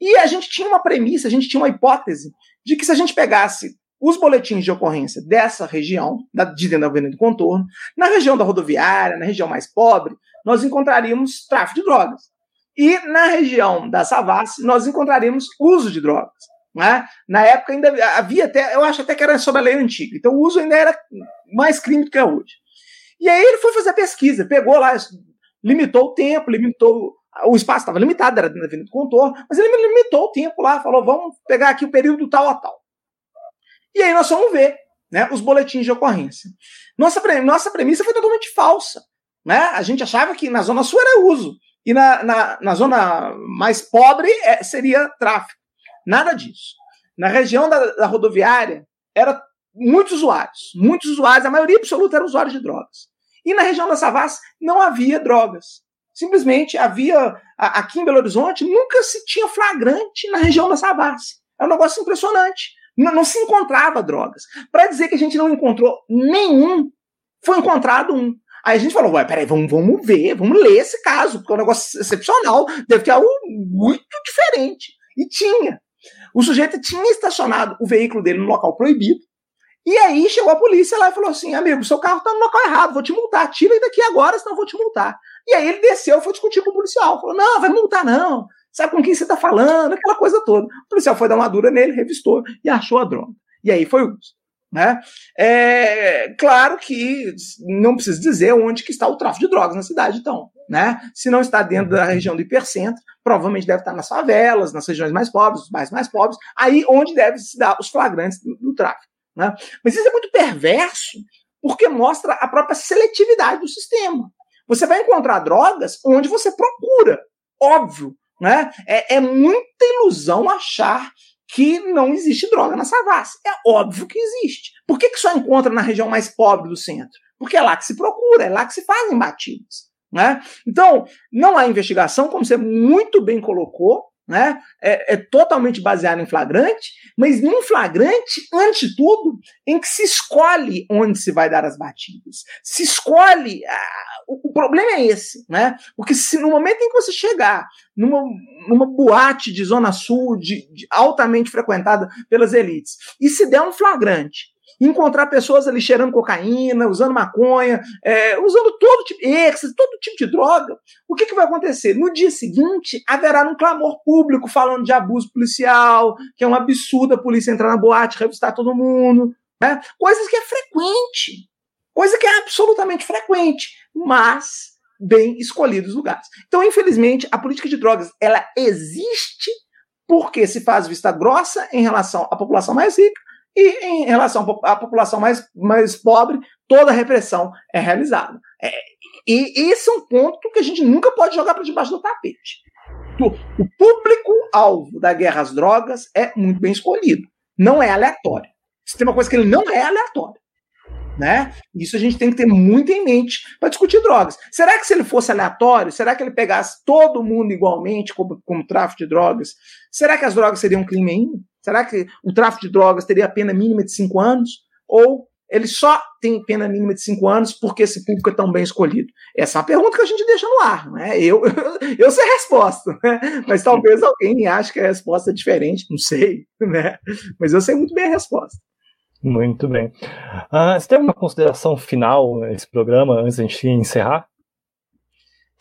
B: E a gente tinha uma premissa, a gente tinha uma hipótese de que se a gente pegasse os boletins de ocorrência dessa região, da, de dentro da Avenida do Contorno, na região da rodoviária, na região mais pobre, nós encontraríamos tráfico de drogas. E na região da Savassi, nós encontraríamos uso de drogas. Né? Na época ainda havia até, eu acho até que era sobre a lei antiga, então o uso ainda era mais crime do que é hoje. E aí ele foi fazer a pesquisa, pegou lá, limitou o tempo, limitou. O espaço estava limitado, era na Avenida do Contorno, mas ele limitou o tempo lá, falou: vamos pegar aqui o período tal a tal. E aí nós vamos ver né, os boletins de ocorrência. Nossa, nossa premissa foi totalmente falsa. Né? A gente achava que na zona sul era uso, e na, na, na zona mais pobre é, seria tráfico. Nada disso. Na região da, da rodoviária, era muitos usuários. Muitos usuários, a maioria absoluta eram usuários de drogas. E na região da Savassi não havia drogas. Simplesmente havia, aqui em Belo Horizonte, nunca se tinha flagrante na região da Savassi. É um negócio impressionante. Não, não se encontrava drogas. Para dizer que a gente não encontrou nenhum, foi encontrado um. Aí a gente falou, ué, peraí, vamos, vamos ver, vamos ler esse caso, porque é um negócio excepcional, deve ter algo muito diferente. E tinha. O sujeito tinha estacionado o veículo dele no local proibido, e aí chegou a polícia lá e falou assim: amigo, seu carro está no local errado, vou te multar, tira daqui agora, senão eu vou te multar. E aí ele desceu e foi discutir com o policial. Falou: não, vai multar não sabe com quem você está falando, aquela coisa toda. O policial foi dar uma dura nele, revistou e achou a droga. E aí foi uso. Né? É, claro que não preciso dizer onde que está o tráfico de drogas na cidade, então. Né? Se não está dentro da região do hipercentro, provavelmente deve estar nas favelas, nas regiões mais pobres, os mais mais pobres, aí onde deve se dar os flagrantes do, do tráfico. Né? Mas isso é muito perverso, porque mostra a própria seletividade do sistema. Você vai encontrar drogas onde você procura. Óbvio, né? É, é muita ilusão achar que não existe droga na Savassi. É óbvio que existe. Por que, que só encontra na região mais pobre do centro? Porque é lá que se procura, é lá que se fazem batidas. Né? Então, não há investigação, como você muito bem colocou, né? É, é, totalmente baseado em flagrante, mas num flagrante, antes de tudo, em que se escolhe onde se vai dar as batidas. Se escolhe. Ah, o, o, problema é esse, né? Porque se no momento em que você chegar numa, numa boate de Zona Sul, de, de altamente frequentada pelas elites, e se der um flagrante encontrar pessoas ali cheirando cocaína, usando maconha, é, usando todo tipo, êxtase, todo tipo de droga, o que, que vai acontecer? No dia seguinte, haverá um clamor público falando de abuso policial, que é um absurdo a polícia entrar na boate, revistar todo mundo, né? coisas que é frequente, coisa que é absolutamente frequente, mas bem escolhidos lugares. Então, infelizmente, a política de drogas, ela existe porque se faz vista grossa em relação à população mais rica, e em relação à população mais, mais pobre, toda a repressão é realizada. É, e esse é um ponto que a gente nunca pode jogar para debaixo do tapete. O público-alvo da guerra às drogas é muito bem escolhido. Não é aleatório. Se tem uma coisa que ele não é aleatório. Né? Isso a gente tem que ter muito em mente para discutir drogas. Será que se ele fosse aleatório, será que ele pegasse todo mundo igualmente como, como tráfico de drogas? Será que as drogas seriam um crime ainda? Será que o tráfico de drogas teria pena mínima de cinco anos? Ou ele só tem pena mínima de cinco anos porque esse público é tão bem escolhido? Essa é uma pergunta que a gente deixa no ar. Né? Eu, eu sei a resposta, né? mas talvez alguém ache que a resposta é diferente, não sei. Né? Mas eu sei muito bem a resposta.
A: Muito bem. Uh, você tem alguma consideração final nesse programa antes de a gente encerrar?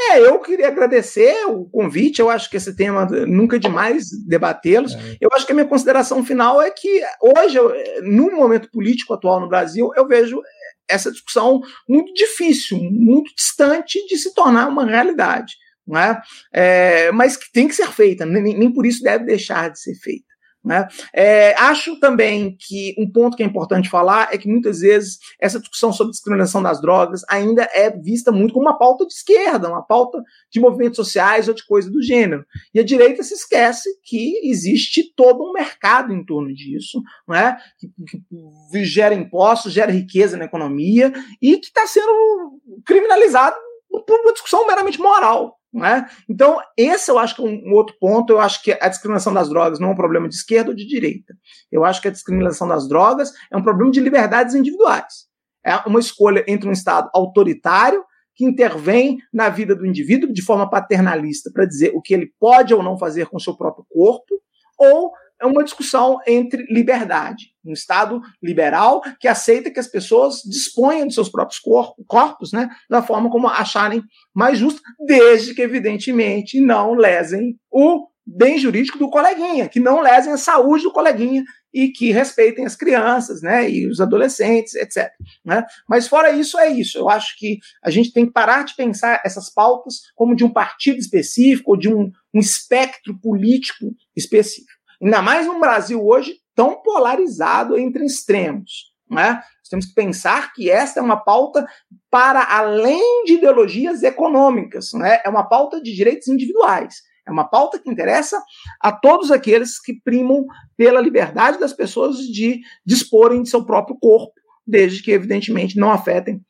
B: É, eu queria agradecer o convite. Eu acho que esse tema nunca é demais debatê-los. É. Eu acho que a minha consideração final é que hoje, no momento político atual no Brasil, eu vejo essa discussão muito difícil, muito distante de se tornar uma realidade. Não é? é mas que tem que ser feita, nem, nem por isso deve deixar de ser feita. Né? É, acho também que um ponto que é importante falar é que muitas vezes essa discussão sobre discriminação das drogas ainda é vista muito como uma pauta de esquerda, uma pauta de movimentos sociais ou de coisa do gênero. E a direita se esquece que existe todo um mercado em torno disso, né? que, que gera impostos, gera riqueza na economia e que está sendo criminalizado por uma discussão meramente moral. Né? Então, esse eu acho que é um, outro ponto. Eu acho que a discriminação das drogas não é um problema de esquerda ou de direita. Eu acho que a discriminação das drogas é um problema de liberdades individuais. É uma escolha entre um Estado autoritário, que intervém na vida do indivíduo de forma paternalista para dizer o que ele pode ou não fazer com o seu próprio corpo, ou é uma discussão entre liberdade, um Estado liberal que aceita que as pessoas disponham de seus próprios corpos, né, da forma como acharem mais justo, desde que, evidentemente, não lesem o bem jurídico do coleguinha, que não lesem a saúde do coleguinha e que respeitem as crianças, né, e os adolescentes, etc. Né? Mas fora isso, é isso. Eu acho que a gente tem que parar de pensar essas pautas como de um partido específico ou de um, um espectro político específico. Ainda mais num Brasil hoje tão polarizado entre extremos. Né? Nós temos que pensar que esta é uma pauta para além de ideologias econômicas, né? é uma pauta de direitos individuais. É uma pauta que interessa a todos aqueles que primam pela liberdade das pessoas de disporem de seu próprio corpo, desde que, evidentemente, não afetem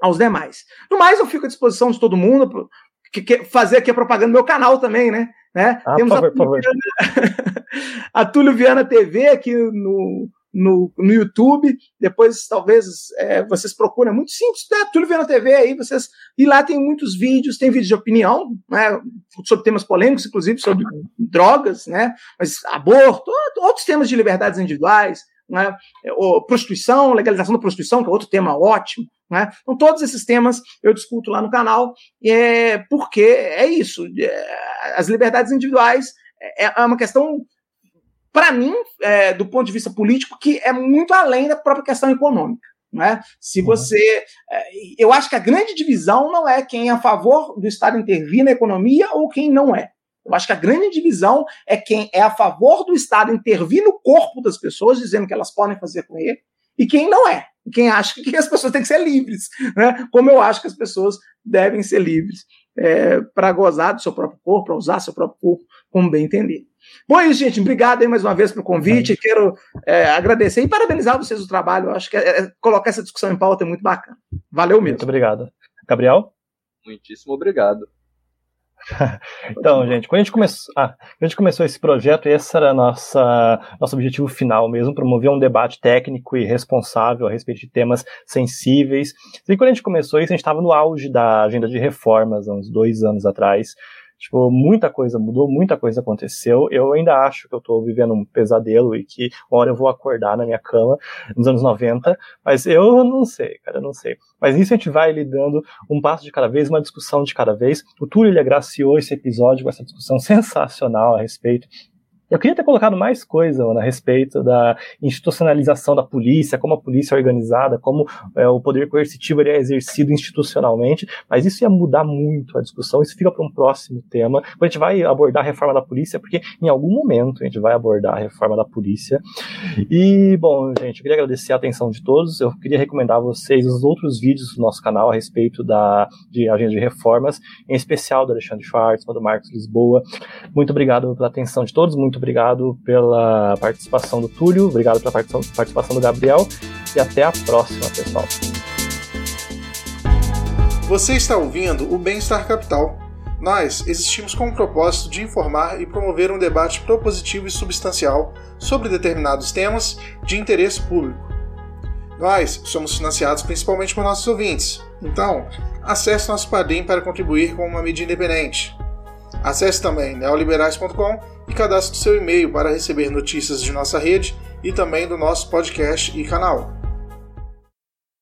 B: aos demais. No mais, eu fico à disposição de todo mundo, que, que fazer aqui a propaganda do meu canal também, né? né?
A: Ah, Temos favor, a, Túlio
B: Viana, a Túlio Viana TV aqui no, no, no YouTube. Depois, talvez, é, vocês procurem. É muito simples, né? Túlio Viana TV aí, vocês. E lá tem muitos vídeos, tem vídeos de opinião, né? Sobre temas polêmicos, inclusive sobre drogas, né? Mas aborto, outros temas de liberdades individuais, né? prostituição, legalização da prostituição, que é outro tema ótimo. Né? Então, todos esses temas eu discuto lá no canal, é, porque é isso. É, as liberdades individuais é, é uma questão, para mim, é, do ponto de vista político, que é muito além da própria questão econômica. Né? Se uhum. você. É, eu acho que a grande divisão não é quem é a favor do Estado intervir na economia ou quem não é. Eu acho que a grande divisão é quem é a favor do Estado intervir no corpo das pessoas, dizendo que elas podem fazer com ele, e quem não é. Quem acha que as pessoas têm que ser livres, né? como eu acho que as pessoas devem ser livres é, para gozar do seu próprio corpo, para usar seu próprio corpo como bem entender. Bom, é isso, gente. Obrigado aí mais uma vez pelo convite. Quero é, agradecer e parabenizar vocês o trabalho. Eu acho que é, é, colocar essa discussão em pauta é muito bacana. Valeu mesmo.
A: Muito obrigado. Gabriel?
C: Muitíssimo obrigado.
A: então, gente, quando a gente, começou, ah, a gente começou esse projeto, esse era nossa, nosso objetivo final mesmo, promover um debate técnico e responsável a respeito de temas sensíveis. E quando a gente começou isso, a gente estava no auge da agenda de reformas, uns dois anos atrás. Tipo, muita coisa mudou, muita coisa aconteceu. Eu ainda acho que eu tô vivendo um pesadelo e que uma hora eu vou acordar na minha cama nos anos 90, mas eu não sei, cara, eu não sei. Mas nisso a gente vai lidando um passo de cada vez, uma discussão de cada vez. O Túlio ele agraciou esse episódio com essa discussão sensacional a respeito eu queria ter colocado mais coisa mano, a respeito da institucionalização da polícia, como a polícia é organizada, como é, o poder coercitivo é exercido institucionalmente, mas isso ia mudar muito a discussão, isso fica para um próximo tema. A gente vai abordar a reforma da polícia, porque em algum momento a gente vai abordar a reforma da polícia. E, bom, gente, eu queria agradecer a atenção de todos, eu queria recomendar a vocês os outros vídeos do nosso canal a respeito da de agenda de reformas, em especial do Alexandre Schwartz, do Marcos Lisboa. Muito obrigado pela atenção de todos, muito obrigado pela participação do Túlio, obrigado pela participação do Gabriel e até a próxima, pessoal.
D: Você está ouvindo o Bem-Estar Capital. Nós existimos com o propósito de informar e promover um debate propositivo e substancial sobre determinados temas de interesse público. Nós somos financiados principalmente por nossos ouvintes, então acesse nosso Padrim para contribuir com uma mídia independente. Acesse também neoliberais.com e cadastre seu e-mail para receber notícias de nossa rede e também do nosso podcast e canal.